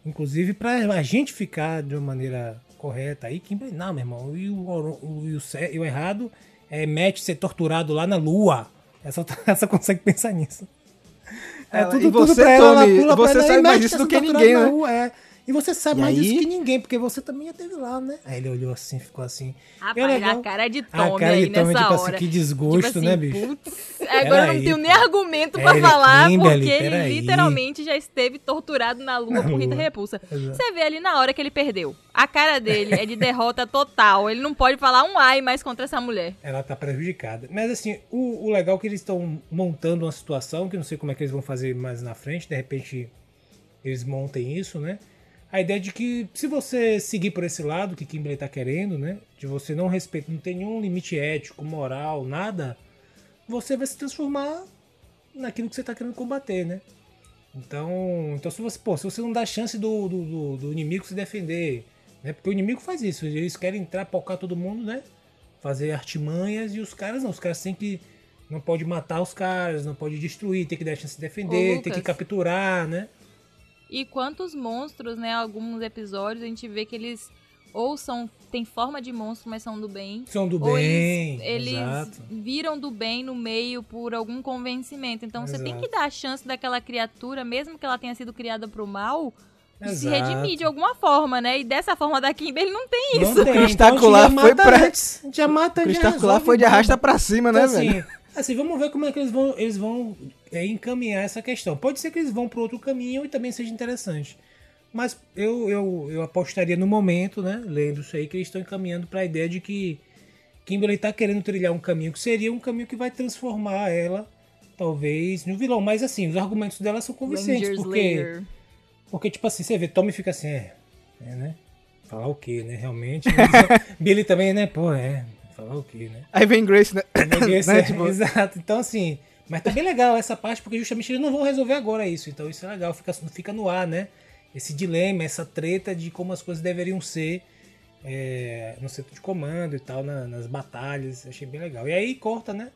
Inclusive para a gente ficar de uma maneira correta. Aí Kimberly, não, meu irmão, e o, o, e o, e o errado é Matt ser torturado lá na lua. Essa, essa consegue pensar nisso. É Ela- e você, Tommy, você sabe mais disso do que ninguém, né? É. E você sabe E mais disso aí? que ninguém, porque você também já teve lá, né? Aí ele olhou assim, ficou assim. Rapaz, é legal. a cara de A Tommy cara de aí Tommy, nessa tipo assim, hora. que desgosto, Tipo né, assim, bicho? putz, agora eu não tenho nem argumento pra falar, Kimberly, porque ele peraí. literalmente já esteve torturado na lua Na por Rita. Repulsa. Exato. Você vê ali na hora que ele perdeu. A cara dele é de derrota total. Ele não pode falar um ai mais contra essa mulher. ela tá prejudicada. Mas assim, o, o legal é que eles estão montando uma situação, que eu não sei como é que eles vão fazer mais na frente, de repente eles montem isso, né? A ideia de que se você seguir por esse lado que Kimberly tá querendo, né? De você não respeitar, não tem nenhum limite ético, moral, nada, você vai se transformar naquilo que você tá querendo combater, né? Então, então se você, pô, se você não dá chance do, do, do- inimigo se defender, né? Porque o inimigo faz isso, eles querem entrar, pocar todo mundo, né? Fazer artimanhas e os caras não, os caras têm que não pode matar os caras, não pode destruir, tem que dar chance de defender, Ô, tem que capturar, né? E quantos monstros, né? Alguns episódios a gente vê que eles ou são. tem forma de monstro, mas são do bem. São do ou bem, eles, eles exato. viram do bem no meio por algum convencimento. Então você tem Exato. que dar a chance daquela criatura, mesmo que ela tenha sido criada pro mal, de se Exato. redimir de alguma forma, né? E dessa forma da Kimberly não tem Não isso. tem, Cristacular então foi gente já mata pra- antes, a gente já mata, O Cristacular foi de arrasta pra cima, né, Então, assim, velho? assim, vamos ver como é que eles vão, eles vão é, encaminhar essa questão. Pode ser que eles vão para outro caminho e também seja interessante. Mas eu, eu, eu apostaria no momento, né, lendo isso aí, que eles estão encaminhando para a ideia de que Kimberly está querendo trilhar um caminho que seria um caminho que vai transformar ela, talvez, no vilão. Mas assim, os argumentos dela são convincentes, porque, porque, tipo assim, você vê, Tommy fica assim, é, é né? Falar o quê, né? Realmente. Mas, Billy também, né? Pô, é. Falar o quê, né? Aí vem Grace, né? Esse- Né, tipo- Exato. Então, assim. Mas tá bem legal essa parte, porque justamente eles não vão resolver agora isso. Então, isso é legal. Fica, fica no ar, né? Esse dilema, essa treta de como as coisas deveriam ser é, no centro de comando e tal, na- nas batalhas. Achei bem legal. E aí corta, né?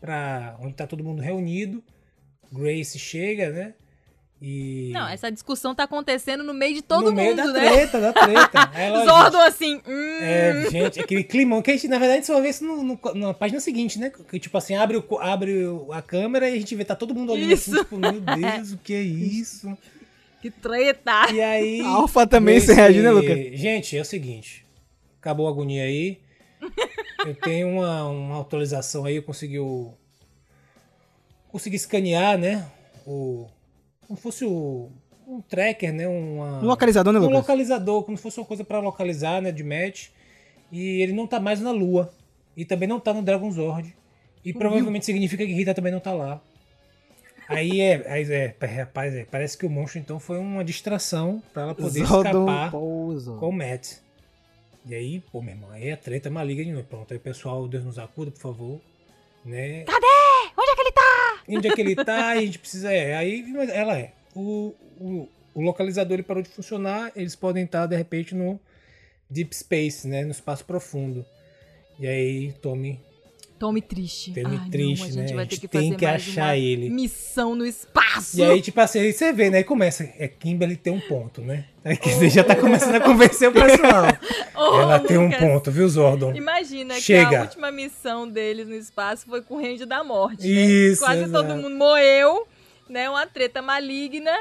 Pra onde tá todo mundo reunido. Grace chega, né? E. Não, essa discussão tá acontecendo no meio de todo no meio mundo, da né? treta, da treta. Aí Zordon assim, hum, é, gente, aquele climão que a gente, na verdade, só vê isso no, no- na página seguinte, né? Que tipo assim, abre, o, abre a câmera e a gente vê, tá todo mundo olhando assim, Isso. tipo, meu Deus, o que é isso? que treta. E aí. A Alpha também sem reagir, né, Lucas? Gente, é o seguinte. Acabou a agonia aí. Eu tenho uma, uma atualização aí, eu consegui o. Consegui escanear, né? O. Como fosse o. Um tracker, né? Uma, Um localizador, né, um Lucas? localizador, como se fosse uma coisa pra localizar, né, de match. E ele não tá mais na Lua. E também não tá no Dragon Zord. E provavelmente significa que Rita também não tá lá. Aí é, aí é, rapaz, é, parece que o monstro então foi uma distração pra ela poder Zordon escapar Pouso. com o Matt. E aí, pô, meu irmão, aí a treta é maligna novo. Pronto, aí o pessoal, Deus nos acuda, por favor. Né? Ele Onde é que ele tá? a gente precisa. É, aí ela é. O, o, o localizador ele parou de funcionar, eles podem estar de repente no Deep Space, né? No espaço profundo. E aí, Tommy Tommy triste. Tommy Ai, triste, não, a gente né? vai A ter gente que tem que achar ele. missão no espaço. E aí, tipo assim, aí você vê, né? Aí começa. É Kimberly tem um ponto, né? Aí que você já tá começando a convencer o pessoal. Ô, Ela tem um ponto, viu, Zordon? Imagina que Chega. a última missão deles no espaço foi com o Range da Morte. Isso, Né? Quase exato. todo mundo morreu, né? Uma treta maligna.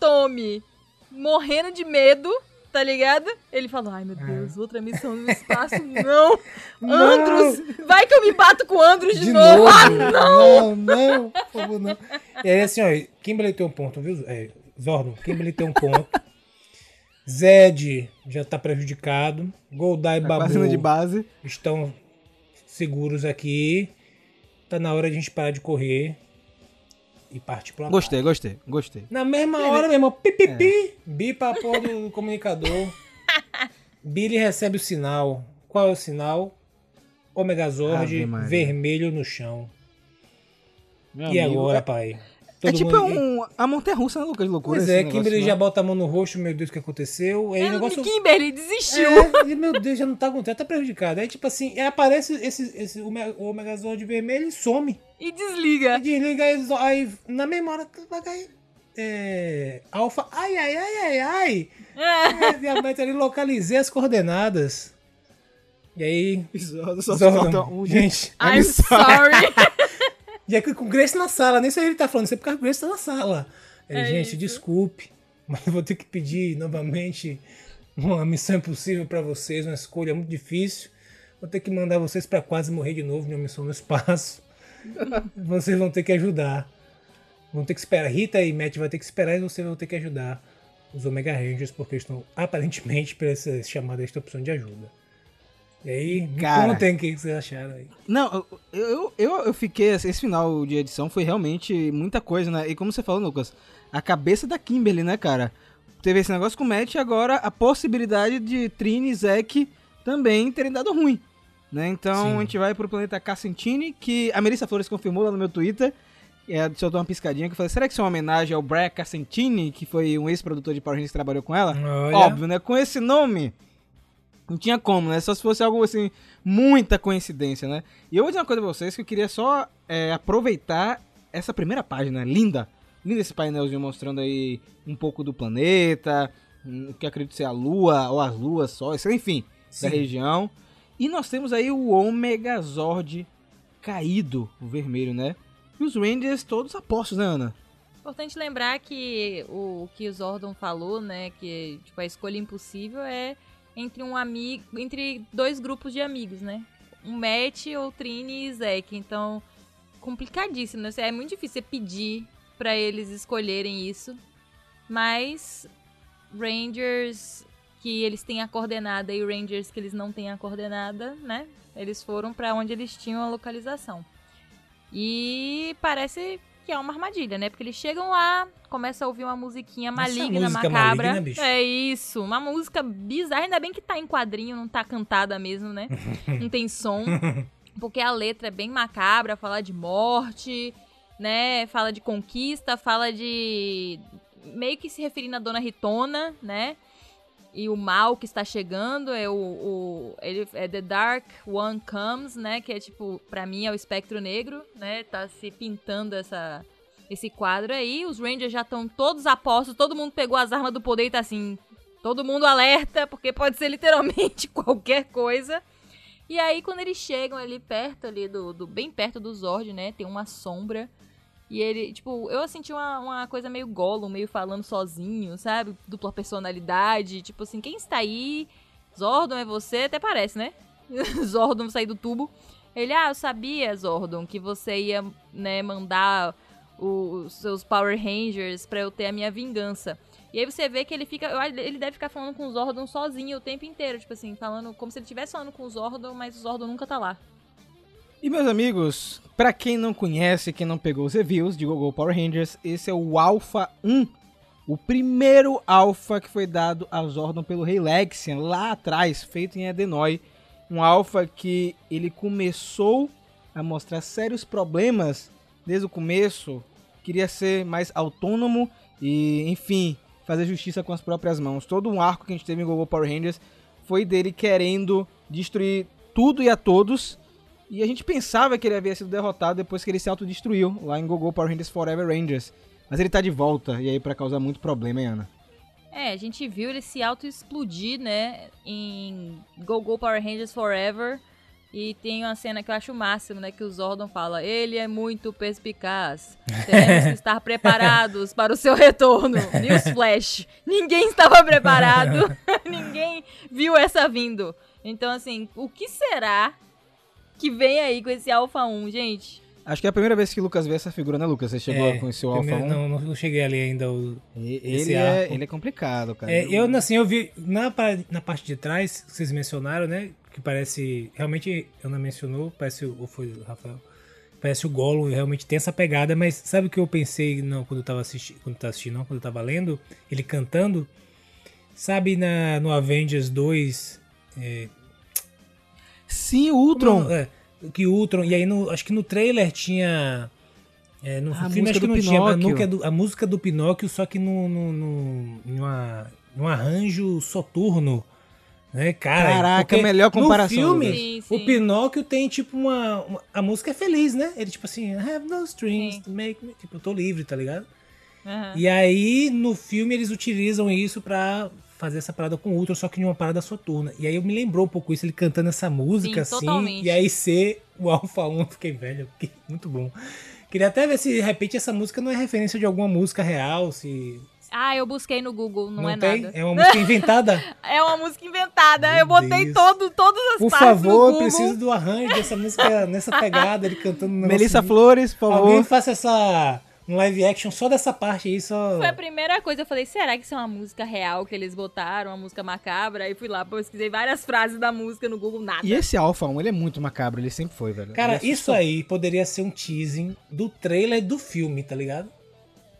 Tommy morrendo de medo, tá ligado? Ele falou: Ai meu Deus, outra missão no espaço, não! É. Não. Andros! Vai que eu me bato com o Andros de, De novo! novo. Ah, não! Não, não, por favor, não. E aí, assim, ó, Kimberly tem um ponto, viu? É, Zordon, Kimberly tem um ponto. Zed já tá prejudicado. Goldai e Tá Babu de base. estão seguros aqui. Tá na hora de a gente parar de correr. E parte pro Gostei, gostei, gostei. Na mesma hora, meu irmão, pipipi, bipa a porra do comunicador. Billy recebe o sinal. Qual é o sinal? Omegazord vermelho no chão. Meu e amigo, agora, é- É Todo tipo mundo- um, a montanha russa, né, Lucas? de Loucura. Pois é, Kimberly né? já bota a mão no rosto, meu Deus, o que aconteceu? Aí o negócio. Kimberly desistiu. É, e, meu Deus, já não tá acontecendo, tá prejudicado. Aí, tipo assim, aparece esse, esse, o Megazord vermelho e some. E desliga. Aí desliga, aí, aí na hora, vai cair. É. Alfa, ai, ai, ai, ai, ai. É. É, diabetes ali, localizei as coordenadas. E aí. Episódio, só Zordon, falta um, gente. I'm sorry. E aí com Grace na sala, nem sei ele tá falando, isso é porque a Grace tá na sala. Ele, É gente, isso. desculpe, mas eu vou ter que pedir novamente uma missão impossível pra vocês, uma escolha muito difícil. Vou ter que mandar vocês pra quase morrer de novo em uma missão no espaço. vocês vão ter que ajudar. Vão ter que esperar. Rita e Matt vão ter que esperar e vocês vão ter que ajudar os Omega Rangers, porque estão aparentemente para essa chamada, esta opção de ajuda. E aí, me Cara. contem o que vocês acharam aí. Não, eu, eu, eu, eu fiquei. Esse final de edição foi realmente muita coisa, né? E como você falou, Lucas, a cabeça da Kimberly, né, cara? Teve esse negócio com o Matt e agora a possibilidade de Trini e Zack também terem dado ruim. Né? Então Sim. a gente vai pro planeta Cassentini, que a Melissa Flores confirmou lá no meu Twitter. É, soltou uma piscadinha que eu falei: será que isso é uma homenagem ao Brad Cassentini, que foi um ex-produtor de Power Rangers que trabalhou com ela? Olha. Óbvio, né? Com esse nome, não tinha como, né? Só se fosse algo assim, muita coincidência, né? E eu vou dizer uma coisa pra vocês que eu queria só é, aproveitar essa primeira página, linda. Lindo esse painelzinho mostrando aí um pouco do planeta, hum, o que acredito ser a lua, ou as luas só, isso, enfim, da Sim. região. E nós temos aí o Omegazord caído, o vermelho, né? E os Rangers todos apostos, né, Ana? Importante lembrar que o, o que o Zordon falou, né, que tipo, a escolha impossível é entre um amigo, entre dois grupos de amigos, né? Um Matt ou Trini e Zack. Então, complicadíssimo, né? É muito difícil pedir pra eles escolherem isso. Mas Rangers que eles têm a coordenada e Rangers que eles não têm a coordenada, né? Eles foram pra onde eles tinham a localização. E parece que é uma armadilha, né? Porque eles chegam lá, começam a ouvir uma musiquinha maligna, música macabra. maligna, bicho. É isso, uma música bizarra. Ainda bem que tá em quadrinho, não tá cantada mesmo, né? não tem som. Porque a letra é bem macabra, fala de morte, né? Fala de conquista, fala de. meio que se referindo à Dona Ritona, né? E o mal que está chegando é o, o ele é The Dark One Comes, né? Que é tipo, pra mim é o espectro negro, né? Tá se pintando essa esse quadro aí. Os Rangers já estão todos apostos, todo mundo pegou as armas do poder e tá assim, todo mundo alerta, porque pode ser literalmente qualquer coisa. E aí quando eles chegam ali perto ali do, do bem perto do Zord, né? Tem uma sombra e ele, tipo, eu senti uma, uma coisa meio Gollum, meio falando sozinho, sabe? Dupla personalidade. Tipo assim, quem está aí? Zordon é você? Até parece, né? Zordon sair do tubo. Ele, ah, eu sabia, Zordon, que você ia, né, mandar os seus Power Rangers pra eu ter a minha vingança. E aí você vê que ele fica. Ele deve ficar falando com o Zordon sozinho o tempo inteiro. Tipo assim, falando como se ele estivesse falando com o Zordon, mas o Zordon nunca tá lá. E meus amigos, pra quem não conhece, quem não pegou os reviews de Google Power Rangers, esse é o Alpha 1, o primeiro Alpha que foi dado a Zordon pelo Rei Lexian lá atrás, feito em Edenoi. Um Alpha que ele começou a mostrar sérios problemas desde o começo, queria ser mais autônomo e, enfim, fazer justiça com as próprias mãos. Todo um arco que a gente teve em Google Power Rangers foi dele querendo destruir tudo e a todos. E a gente pensava que ele havia sido derrotado depois que ele se autodestruiu lá em Gogo Power Rangers Forever Rangers. Mas ele tá de volta, e aí pra causar muito problema, hein, Ana? É, a gente viu ele se auto-explodir, né, em Go Go Power Rangers Forever. E tem uma cena que eu acho o máximo, né, que o Zordon fala, ele é muito perspicaz. Temos que estar preparados para o seu retorno. Newsflash. Ninguém estava preparado. Ninguém viu essa vindo. Então, assim, o que será que vem aí com esse Alpha 1, gente? Acho que é a primeira vez que o Lucas vê essa figura, né, Lucas? Você chegou É, a conhecer o Alpha primeiro- 1? Não, não cheguei ali ainda. O, E- Ele é, ele é complicado, cara. É, eu, assim, eu vi na, na parte de trás, que vocês mencionaram, né? Que parece. Realmente, Ana mencionou, parece o foi o Rafael. Parece o Gollum, realmente tem essa pegada, mas sabe o que eu pensei não, quando eu tava assistindo, quando eu tava assistindo, não, quando eu tava lendo, ele cantando? Sabe na, no Avengers 2, é, Sim, o Ultron. Não, é, que Ultron. E aí, no, acho que no trailer tinha. É, no A filme acho que não tinha, mas Pinóquio. nunca é do- a música do Pinóquio, só que no, no, no, numa, num arranjo soturno. Né, cara? Caraca, porque melhor comparação, No filme. Sim, sim. o Pinóquio tem tipo uma, uma- A música é feliz, né? Ele tipo assim, I have no strings Sim. to make me. Tipo, eu tô livre, tá ligado? Aham. E aí, no filme, eles utilizam isso pra fazer essa parada com o Ultron, só que em uma parada soturna. E aí eu me lembrou um pouco isso, ele cantando essa música, Sim, assim. totalmente. E aí ser o Alpha 1, eu fiquei velho, eu fiquei muito bom. Queria até ver se de repente essa música não é referência de alguma música real, se. Ah, eu busquei no Google, não, é tem? nada. É uma música inventada? É uma música inventada. Meu eu botei Deus. todo, todas as Por partes favor, no eu preciso do arranjo dessa música nessa pegada, ele cantando negócio Melissa Flores, por favor. Alguém faça essa. Um live action só dessa parte aí, só. Foi a primeira coisa. Eu falei, será que isso é uma música real que eles botaram? Uma música macabra? Aí fui lá, pesquisei várias frases da música no Google, nada. E esse Alpha 1, ele é muito macabro, ele sempre foi, velho. Cara, é isso aí poderia ser um teasing do trailer do filme, tá ligado?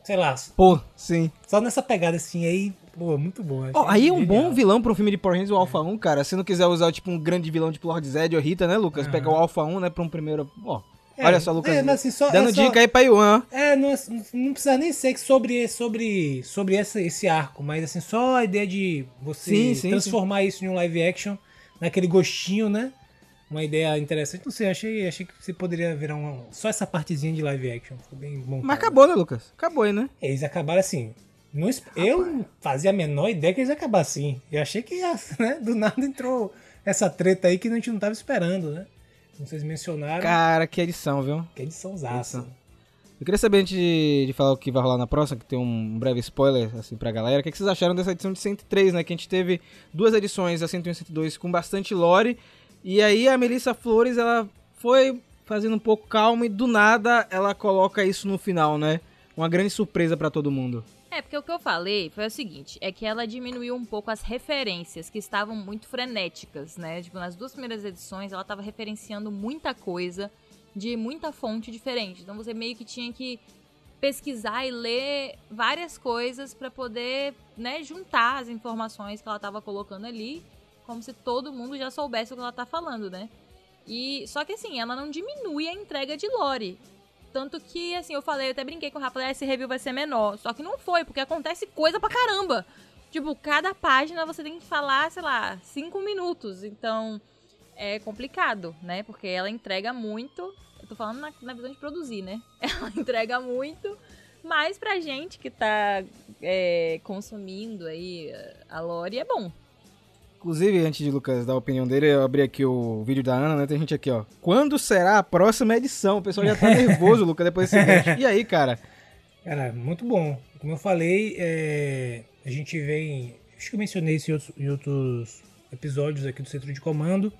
Sei lá, Pô, sim. só nessa pegada assim aí, pô, muito bom. Ó, aí é um genial. bom vilão pra um filme de Power Rangers, o Alpha 1, cara. Se não quiser usar, tipo, um grande vilão tipo Lord Zed ou Rita, né, Lucas? Aham. Pega o Alpha 1, né, pra um primeiro... Ó, É, olha só, Lucas. é, assim, só- dando é só- dica aí pra Yuan. É, não, não precisa nem ser sobre, sobre, sobre esse, esse arco, mas assim, só a ideia de você Sim, sim, transformar isso em um live action, naquele gostinho, né? Uma ideia interessante. Não sei, achei, achei que você poderia virar uma, só essa partezinha de live action. Ficou bem bom. Mas acabou, né, Lucas? Acabou aí, né? Eles acabaram assim. Não, eu não fazia a menor ideia que eles assim. Eu achei que né, do nada entrou essa treta aí que a gente não tava esperando, né? Como vocês mencionaram, Cara, que edição, viu? que edição zaça. Eu queria saber, antes de, de falar o que vai rolar na próxima, que tem um breve spoiler, assim, pra galera, o que, que vocês acharam dessa edição de 103, né? Que a gente teve duas edições, a 101 e 102, com bastante lore. E aí a Melissa Flores, ela foi fazendo um pouco calma e do nada ela coloca isso no final, né? Uma grande surpresa pra todo mundo. É, porque o que eu falei foi o seguinte, é que ela diminuiu um pouco as referências, que estavam muito frenéticas, né? Tipo, nas duas primeiras edições, ela tava referenciando muita coisa de muita fonte diferente. Então você meio que tinha que pesquisar e ler várias coisas pra poder, né, juntar as informações que ela tava colocando ali, como se todo mundo já soubesse o que ela tá falando, né? E só que assim, ela não diminui a entrega de lore. Tanto que, assim, eu falei, eu até brinquei com o Rafa, ah, esse review vai ser menor. Só que não foi, porque acontece coisa pra caramba. Tipo, cada página você tem que falar, sei lá, cinco minutos. Então, é complicado, né? Porque ela entrega muito. Eu tô falando na, na visão de produzir, né? Ela entrega muito. Mas pra gente que tá é, consumindo aí a lore, é bom. Inclusive, antes de Lucas dar a opinião dele, eu abri aqui o vídeo da Ana, né? Tem gente aqui, ó. Quando será a próxima edição? O pessoal já tá nervoso, Lucas, depois desse vídeo. E aí, cara? Cara, muito bom. Como eu falei, é, a gente vem. Acho que eu mencionei isso em outros, em outros episódios aqui do Centro de Comando.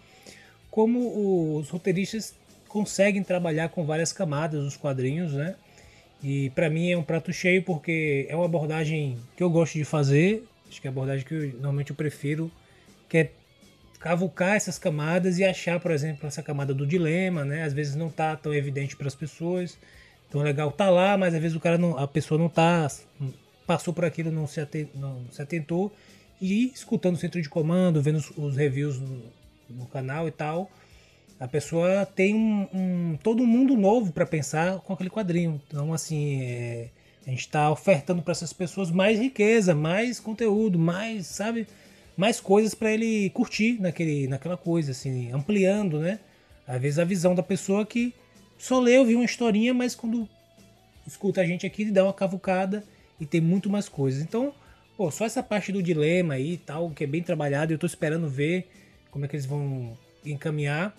Como os roteiristas conseguem trabalhar com várias camadas nos quadrinhos, né? E pra mim é um prato cheio porque é uma abordagem que eu gosto de fazer. Acho que é a abordagem que eu, normalmente eu prefiro, que é cavucar essas camadas e achar, por exemplo, essa camada do dilema, né? Às vezes não tá tão evidente para as pessoas. Então é legal tá lá, mas às vezes o cara não, a pessoa não tá passou por aquilo, não se, aten- não se atentou e escutando o centro de comando, vendo os, os reviews no, no canal e tal, a pessoa tem um, um- todo um mundo novo para pensar com aquele quadrinho. Então assim, é, a gente está ofertando para essas pessoas mais riqueza, mais conteúdo, mais, sabe, mais coisas para ele curtir naquele, naquela coisa, assim, ampliando, né? Às vezes a visão da pessoa que só leu, viu uma historinha, mas quando escuta a gente aqui, ele dá uma cavucada e tem muito mais coisas. Então, pô, só essa parte do dilema aí e tal, que é bem trabalhado, eu tô esperando ver como é que eles vão encaminhar.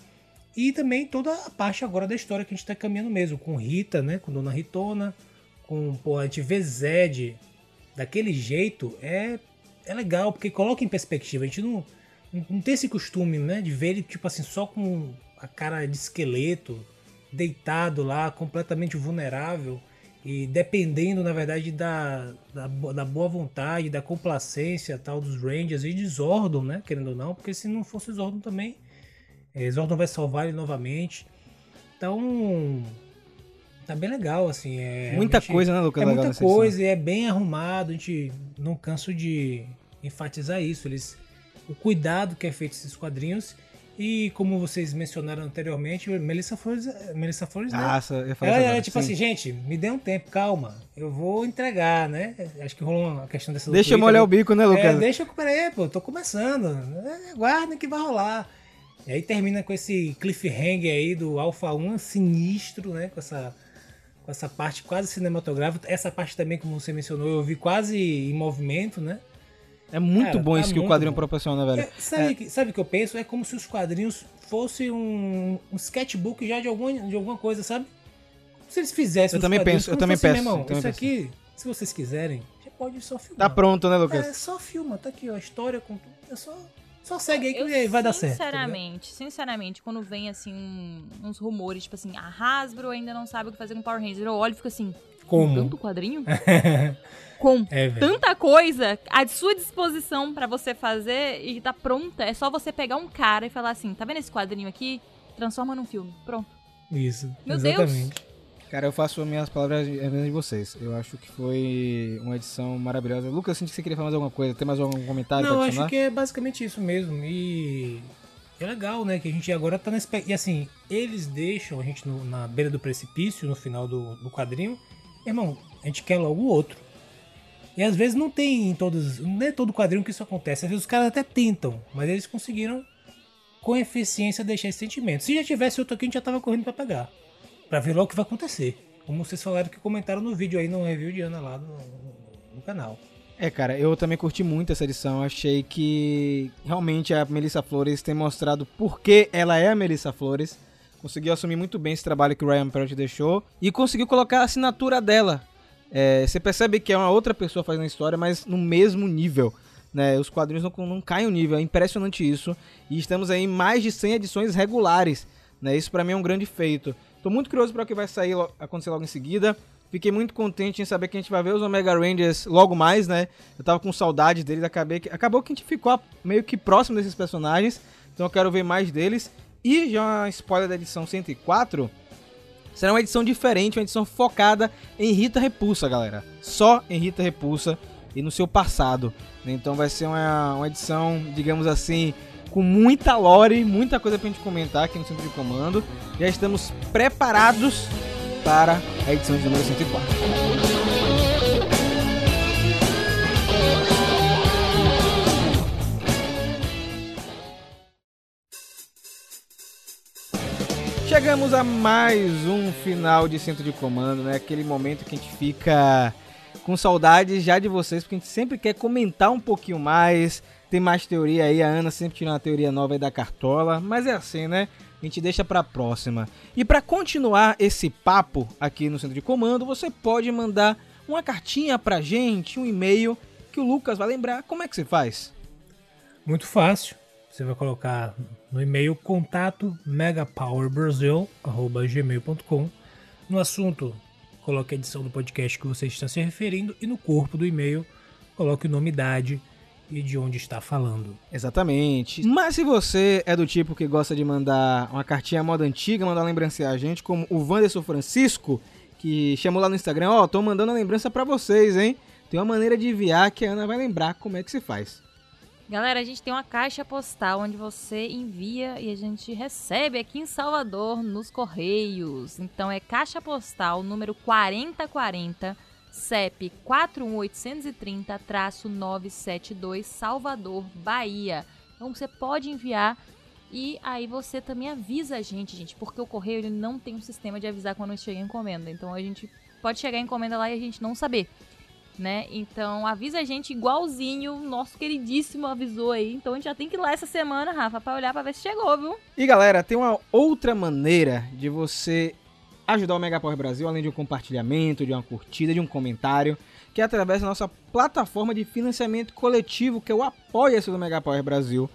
E também toda a parte agora da história que a gente tá caminhando mesmo, com Rita, né, com Dona Ritona, com, pô, a gente vê Zed daquele jeito, é, é legal, porque coloca em perspectiva, a gente não, não, tem esse costume, né, de ver ele, tipo assim, só com a cara de esqueleto, deitado lá, completamente vulnerável e dependendo, na verdade, da, da, da boa vontade, da complacência tal dos Rangers e de Zordon, né? Querendo ou não, porque se não fosse Zordon também, eh, Zordon vai salvar ele novamente. Então, tá bem legal, assim. É Muita realmente- coisa, né, Lucas? É muita coisa e é bem arrumado. A gente não canso de enfatizar isso. Eles, o cuidado que é feito esses quadrinhos. E como vocês mencionaram anteriormente, Melissa Flores, Melissa Flores né? Ah, eu falar Ela era tipo sim. assim, gente, me dê um tempo, calma. Eu vou entregar, né? Acho que rolou uma questão dessa Deixa eu molhar né? o bico, né, Lucas? É, deixa eu. Peraí, pô, tô começando. É, Aguardem que vai rolar. E aí termina com esse cliffhanger aí do Alpha 1 sinistro, né? Com essa, com essa parte quase cinematográfica. Essa parte também, como você mencionou, eu vi quase em movimento, né? É muito Cara, bom tá isso que o quadrinho bom. proporciona, velho. É, sabe, que- sabe o que eu penso? É como se os quadrinhos fossem um, um sketchbook já de alguma, de alguma coisa, sabe? Se eles fizessem Eu também penso, eu como também penso, irmão, eu isso penso. aqui, se vocês quiserem, já pode só filmar. Tá pronto, né, Lucas? É, só filma, tá aqui, ó, a história com tudo. É só, só segue aí que Eu, vai dar certo. tá Sinceramente, sinceramente, quando vem assim uns rumores, tipo assim, a Hasbro ainda não sabe o que fazer com Power Rangers, eu olho e fico assim, Como? tanto quadrinho? com é, tanta coisa à sua disposição pra você fazer e tá pronta. É só você pegar um cara e falar assim, tá vendo esse quadrinho aqui? Transforma num filme. Pronto. Isso. Meu Deus. Cara, eu faço as minhas palavras as mesmas de vocês. Eu acho que foi uma edição maravilhosa. Lucas, eu senti que você queria falar mais alguma coisa. Tem mais algum comentário Não, pra acho adicionar? que é basicamente isso mesmo. E é legal, né? Que a gente agora tá na E assim, eles deixam a gente no- na beira do precipício, no final do, do quadrinho. Irmão, a gente quer logo o outro. E às vezes não tem em todos. Não é todo quadrinho que isso acontece. Às vezes os caras até tentam, mas eles conseguiram com eficiência deixar esse sentimento. Se já tivesse outro aqui, a gente já tava correndo pra pegar. Pra ver logo o que vai acontecer. Como vocês falaram que comentaram no vídeo aí no review de Ana lá no, no canal. É, cara, eu também curti muito essa edição. Achei que realmente a Melissa Flores tem mostrado por que ela é a Melissa Flores. Conseguiu assumir muito bem esse trabalho que o Ryan Perot deixou e conseguiu colocar a assinatura dela. É, você percebe que é uma outra pessoa fazendo a história, mas no mesmo nível. Né? Os quadrinhos não, não caem o nível, é impressionante isso. E estamos aí em mais de 100 edições regulares. Né? Isso pra mim é um grande feito. Tô muito curioso para o que vai sair acontecer logo em seguida. Fiquei muito contente em saber que a gente vai ver os Omega Rangers logo mais, né? Eu tava com saudade deles, acabei que, acabou que a gente ficou meio que próximo desses personagens. Então eu quero ver mais deles. E já uma spoiler da edição 104, será uma edição diferente, uma edição focada em Rita Repulsa, galera. Só em Rita Repulsa e no seu passado. né? Então vai ser uma, uma edição, digamos assim, com muita lore, muita coisa pra gente comentar aqui no Centro de Comando. Já estamos preparados para a edição de número 104. Chegamos a mais um final de centro de comando, né? Aquele momento que a gente fica com saudades já de vocês, porque a gente sempre quer comentar um pouquinho mais, tem mais teoria aí, a Ana sempre tira uma teoria nova aí da cartola, mas é assim, né? A gente deixa pra próxima. E pra continuar esse papo aqui no centro de comando, você pode mandar uma cartinha pra gente, um e-mail, que o Lucas vai lembrar. Como é que você faz? Muito fácil. Você vai colocar no e-mail contato megapowerbrasil@gmail.com. No assunto, coloque a edição do podcast que você está se referindo e no corpo do e-mail coloque o nome, idade e de onde está falando. Exatamente. Mas se você é do tipo que gosta de mandar uma cartinha moda antiga, mandar lembrança a gente, como o Wanderson Francisco, que chamou lá no Instagram, ó, tô mandando a lembrança pra vocês, hein? Tem uma maneira de enviar que a Ana vai lembrar como é que se faz. Galera, a gente tem uma caixa postal onde você envia e a gente recebe aqui em Salvador nos Correios. Então é caixa postal número 4040 CEP 41830-972 Salvador, Bahia. Então você pode enviar e aí você também avisa a gente, gente, porque o correio ele não tem um sistema de avisar quando chega a encomenda. Então a gente pode chegar encomenda lá e a gente não saber né? Então avisa a gente igualzinho nosso queridíssimo avisou aí. Então a gente já tem que ir lá essa semana, Rafa, pra olhar pra ver se chegou, viu? E galera, tem uma outra maneira de você ajudar o Mega Power Brasil, além de um compartilhamento, de uma curtida, de um comentário, que é através da nossa plataforma de financiamento coletivo, que é o Apoia-se do Mega Power Brasil.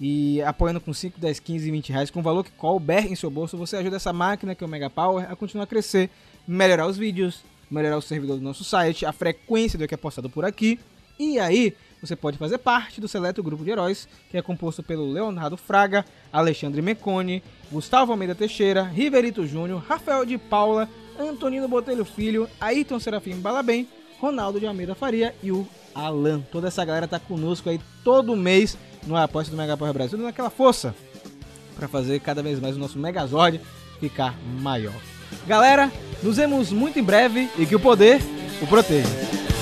E apoiando com 5, 10, 15, 20 reais, com o valor que couber em seu bolso, você ajuda essa máquina, que é o Mega Power, a continuar a crescer, melhorar os vídeos, melhorar o servidor do nosso site, a frequência do que é postado por aqui. E aí, você pode fazer parte do seleto grupo de heróis, que é composto pelo Leonardo Fraga, Alexandre Mecone, Gustavo Almeida Teixeira, Riverito Júnior, Rafael de Paula, Antonino Botelho Filho, Ayrton Serafim Balabem, Ronaldo de Almeida Faria e o Alan. Toda essa galera tá conosco aí todo mês no apoio do Mega Power Brasil, dando aquela força para fazer cada vez mais o nosso Megazord ficar maior. Galera, nos vemos muito em breve e que o poder o proteja.